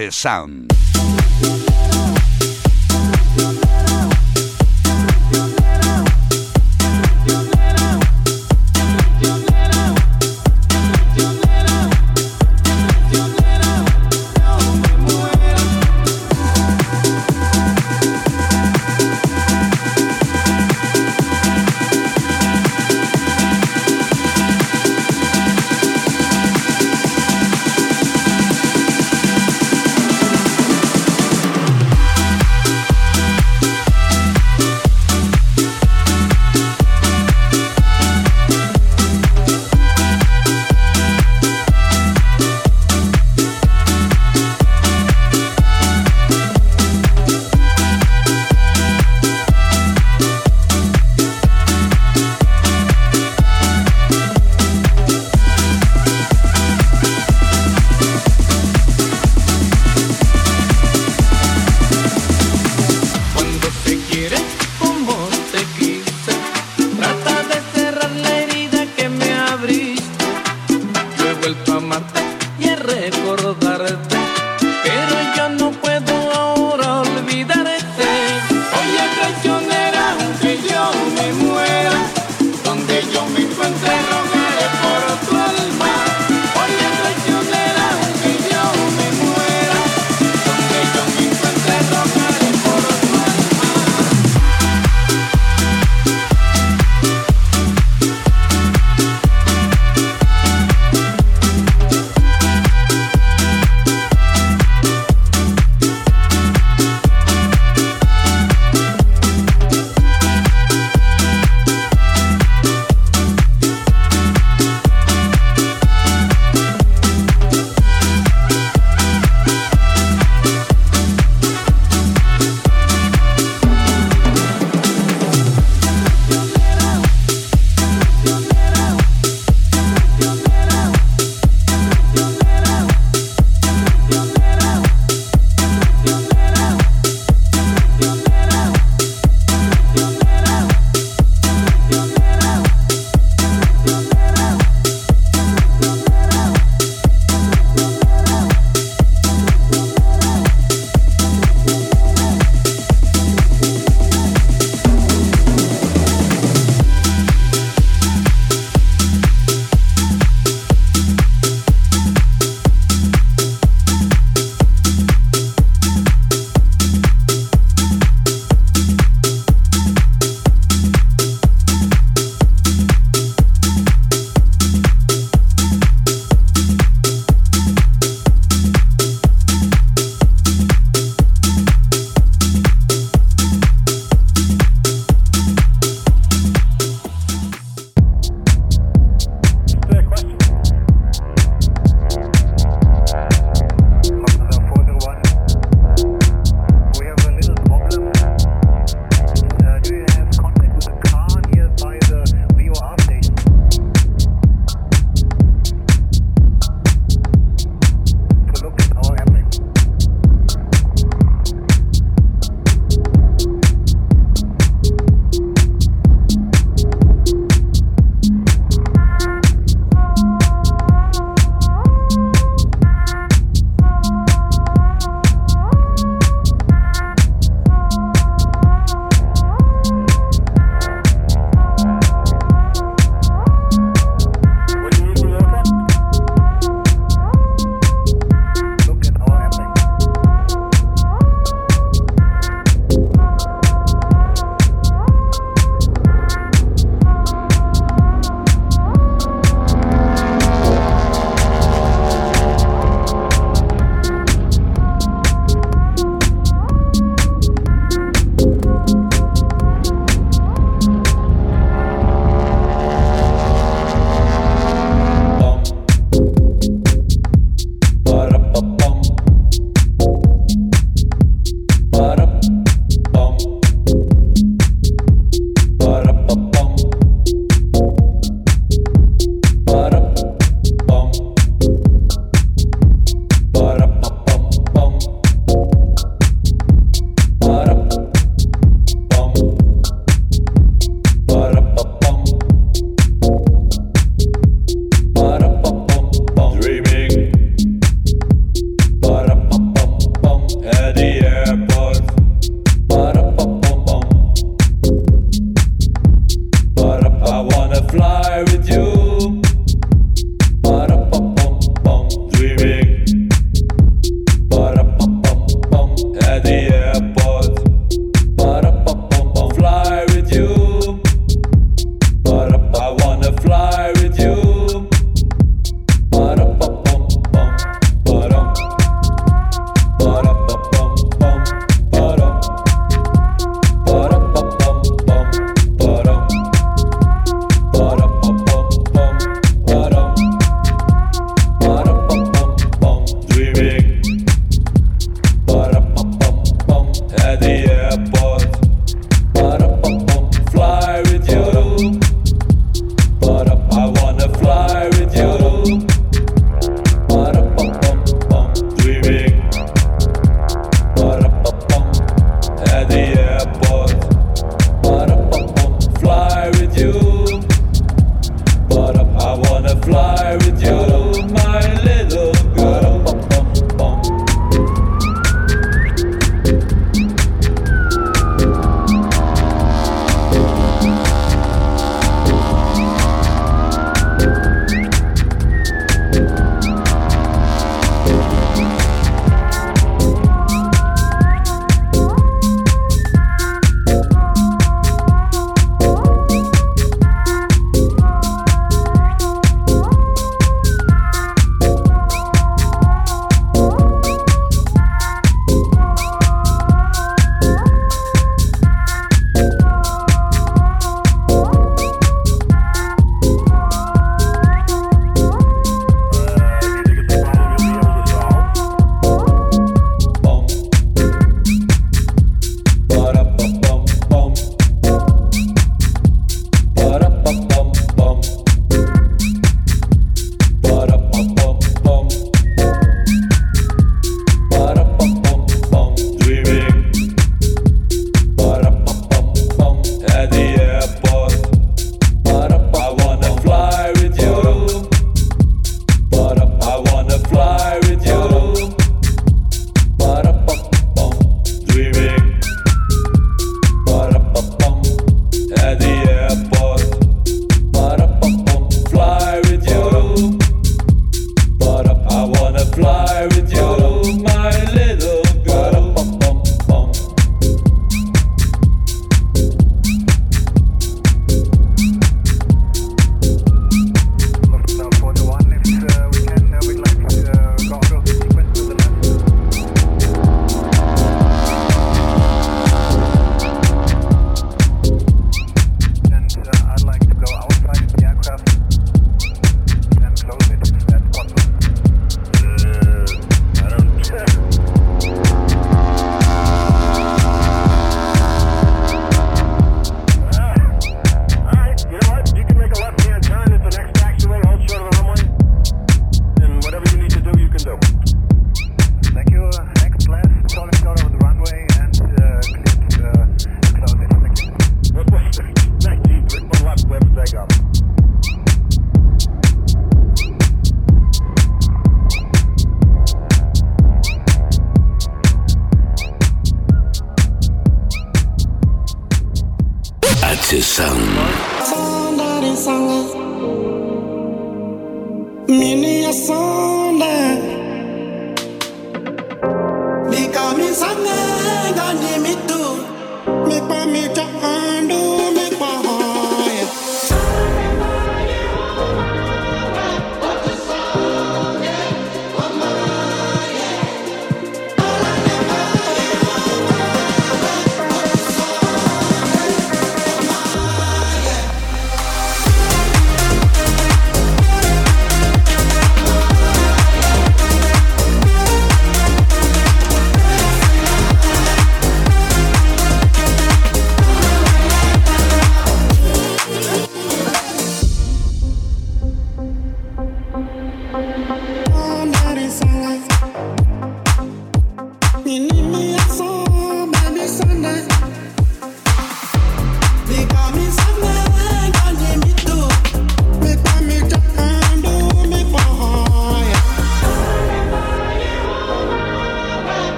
H Sound.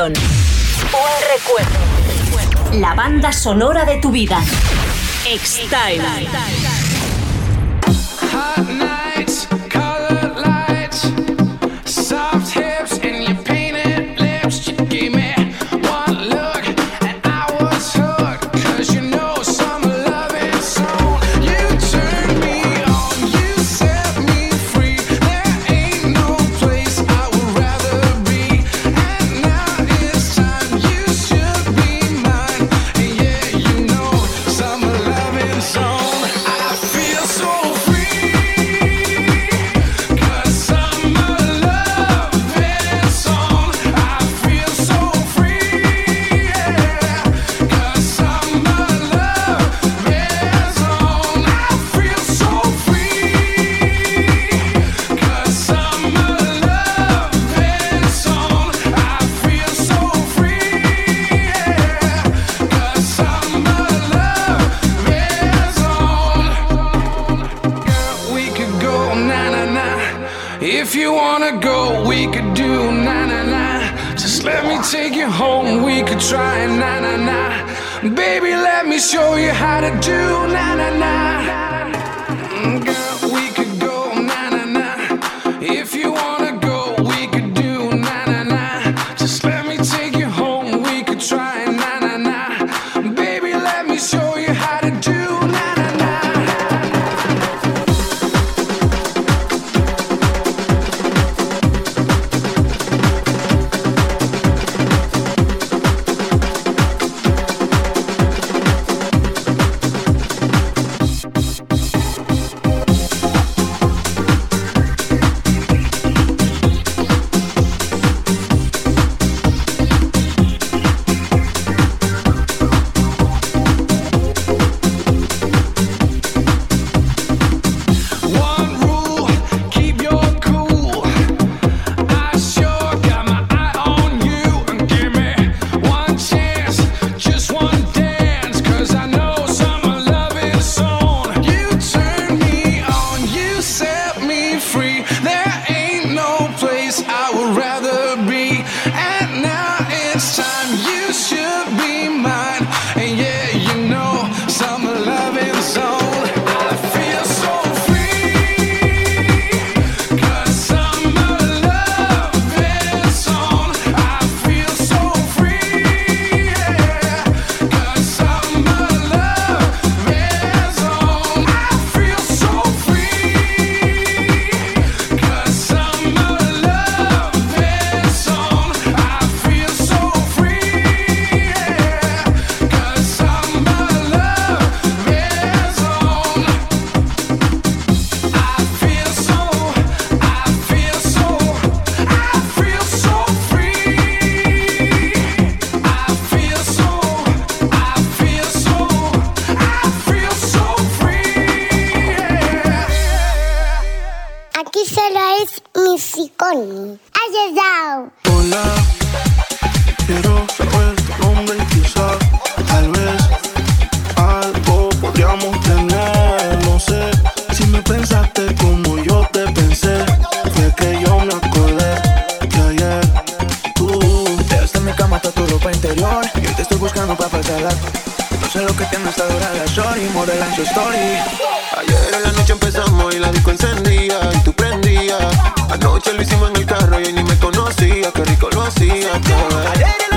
Un recuerdo. La banda sonora de tu vida. Extime. Aquí solo es mi musicón. Ha llegado. Hola, quiero saber tu nombre y quizá, tal vez, algo podríamos tener. No sé si me pensaste como yo te pensé. Fue que yo me acordé que ayer tú te en mi cama hasta tu ropa interior. Yo te estoy buscando para faltar algo. No sé lo que tiene esta dorada shorty, modela su story. Ayer en la noche empezamos y la disco encendí. consigo todo.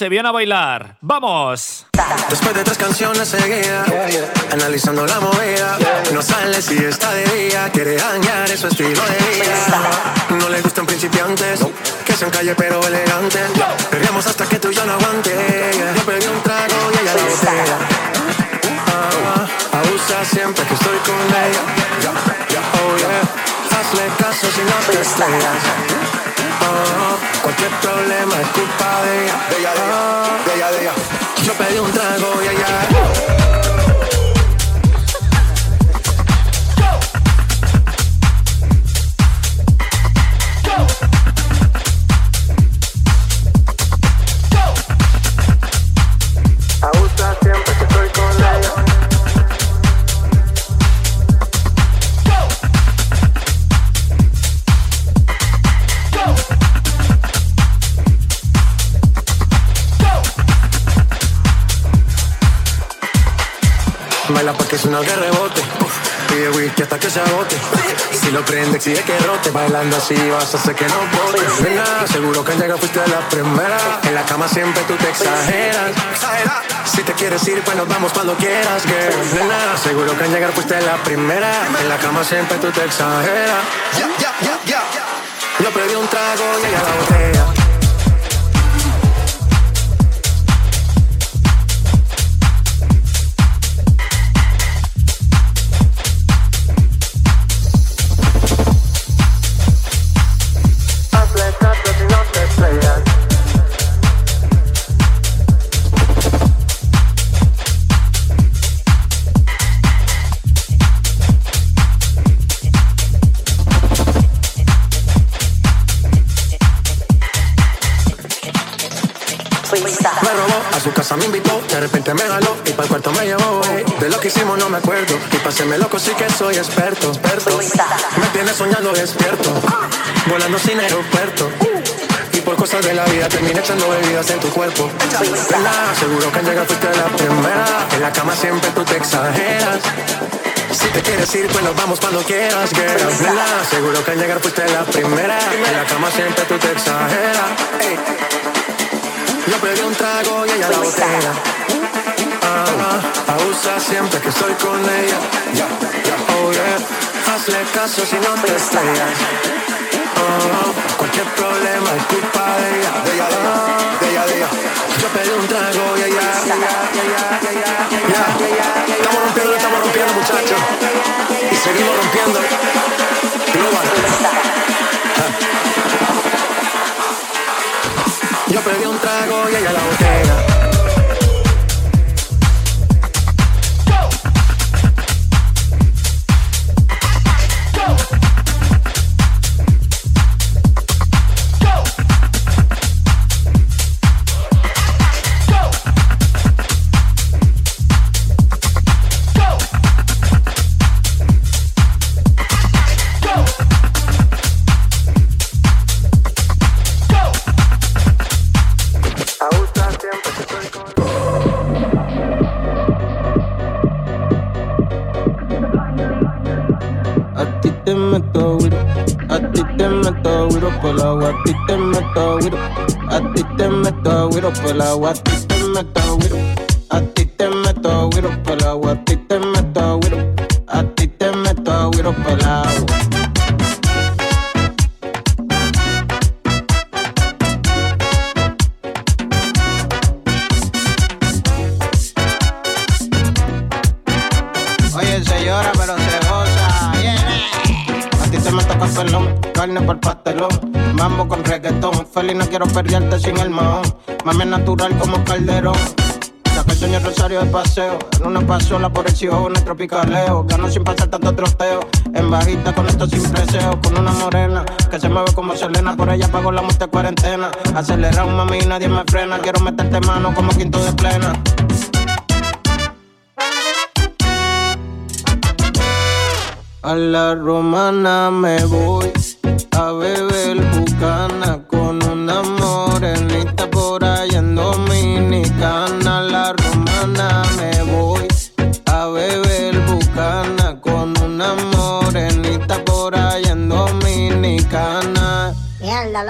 Se viene a bailar. ¡Vamos! Después de tres canciones seguidas, analizando la movida, no sale si está de día, quiere dañar su estilo de vida. No le gustan principiantes, que sean calle pero elegantes. Peleamos hasta que tú y yo no aguante. Yo pedí un trago y ella la botella. Ah, abusa siempre que estoy con ella. Oh yeah, hazle caso si no te cualquier problema es culpa de ella. De ella, de ella, de ella, de ella. Yo pedí un trago y ella. Lo prende, exige que rote. Bailando así vas a hacer que no bote. Nena, seguro que al llegar fuiste la primera. En la cama siempre tú te exageras. Si te quieres ir, pues nos vamos cuando quieras, girl. Nena, seguro que al llegar fuiste la primera. En la cama siempre tú te exageras. Yo pedí un trago y ella la botella. A su casa me invitó, de repente me jaló y para el cuarto me llevó. De lo que hicimos no me acuerdo, y paséme loco sí que soy experto, experto. Me tiene soñando despierto, volando sin aeropuerto. Y por cosas de la vida terminé echando bebidas en tu cuerpo. Seguro que al llegar fuiste la primera. En la cama siempre tú te exageras. Si te quieres ir, pues nos vamos cuando quieras, girl. Seguro que al llegar fuiste la primera. En la cama siempre tú te exageras. Yo pedí un trago y ella la botella. Ah, abusa siempre que estoy con ella. Oh yeah, hazle caso si no te estrellas. Ah, cualquier problema es culpa de ella. De ella, de ella, de ella, de ella. Yo pedí un trago y ella. Estamos rompiendo, estamos rompiendo, muchachos. Y seguimos rompiendo. Global. Yo pedí un trago y ella la botella. Meto a ti te meto agua, a ti te meto quiero perderte sin el mahón. Mami natural como calderón. Saca el sueño rosario de paseo. En una pasola por el en el tropicaleo. Gano sin pasar tanto troteo. En bajita con esto sin preseo. Con una morena que se mueve como Selena. Por ella pago la muerte cuarentena. Acelera un mami nadie me frena. Quiero meterte mano como quinto de plena. A la romana me voy a beber bucana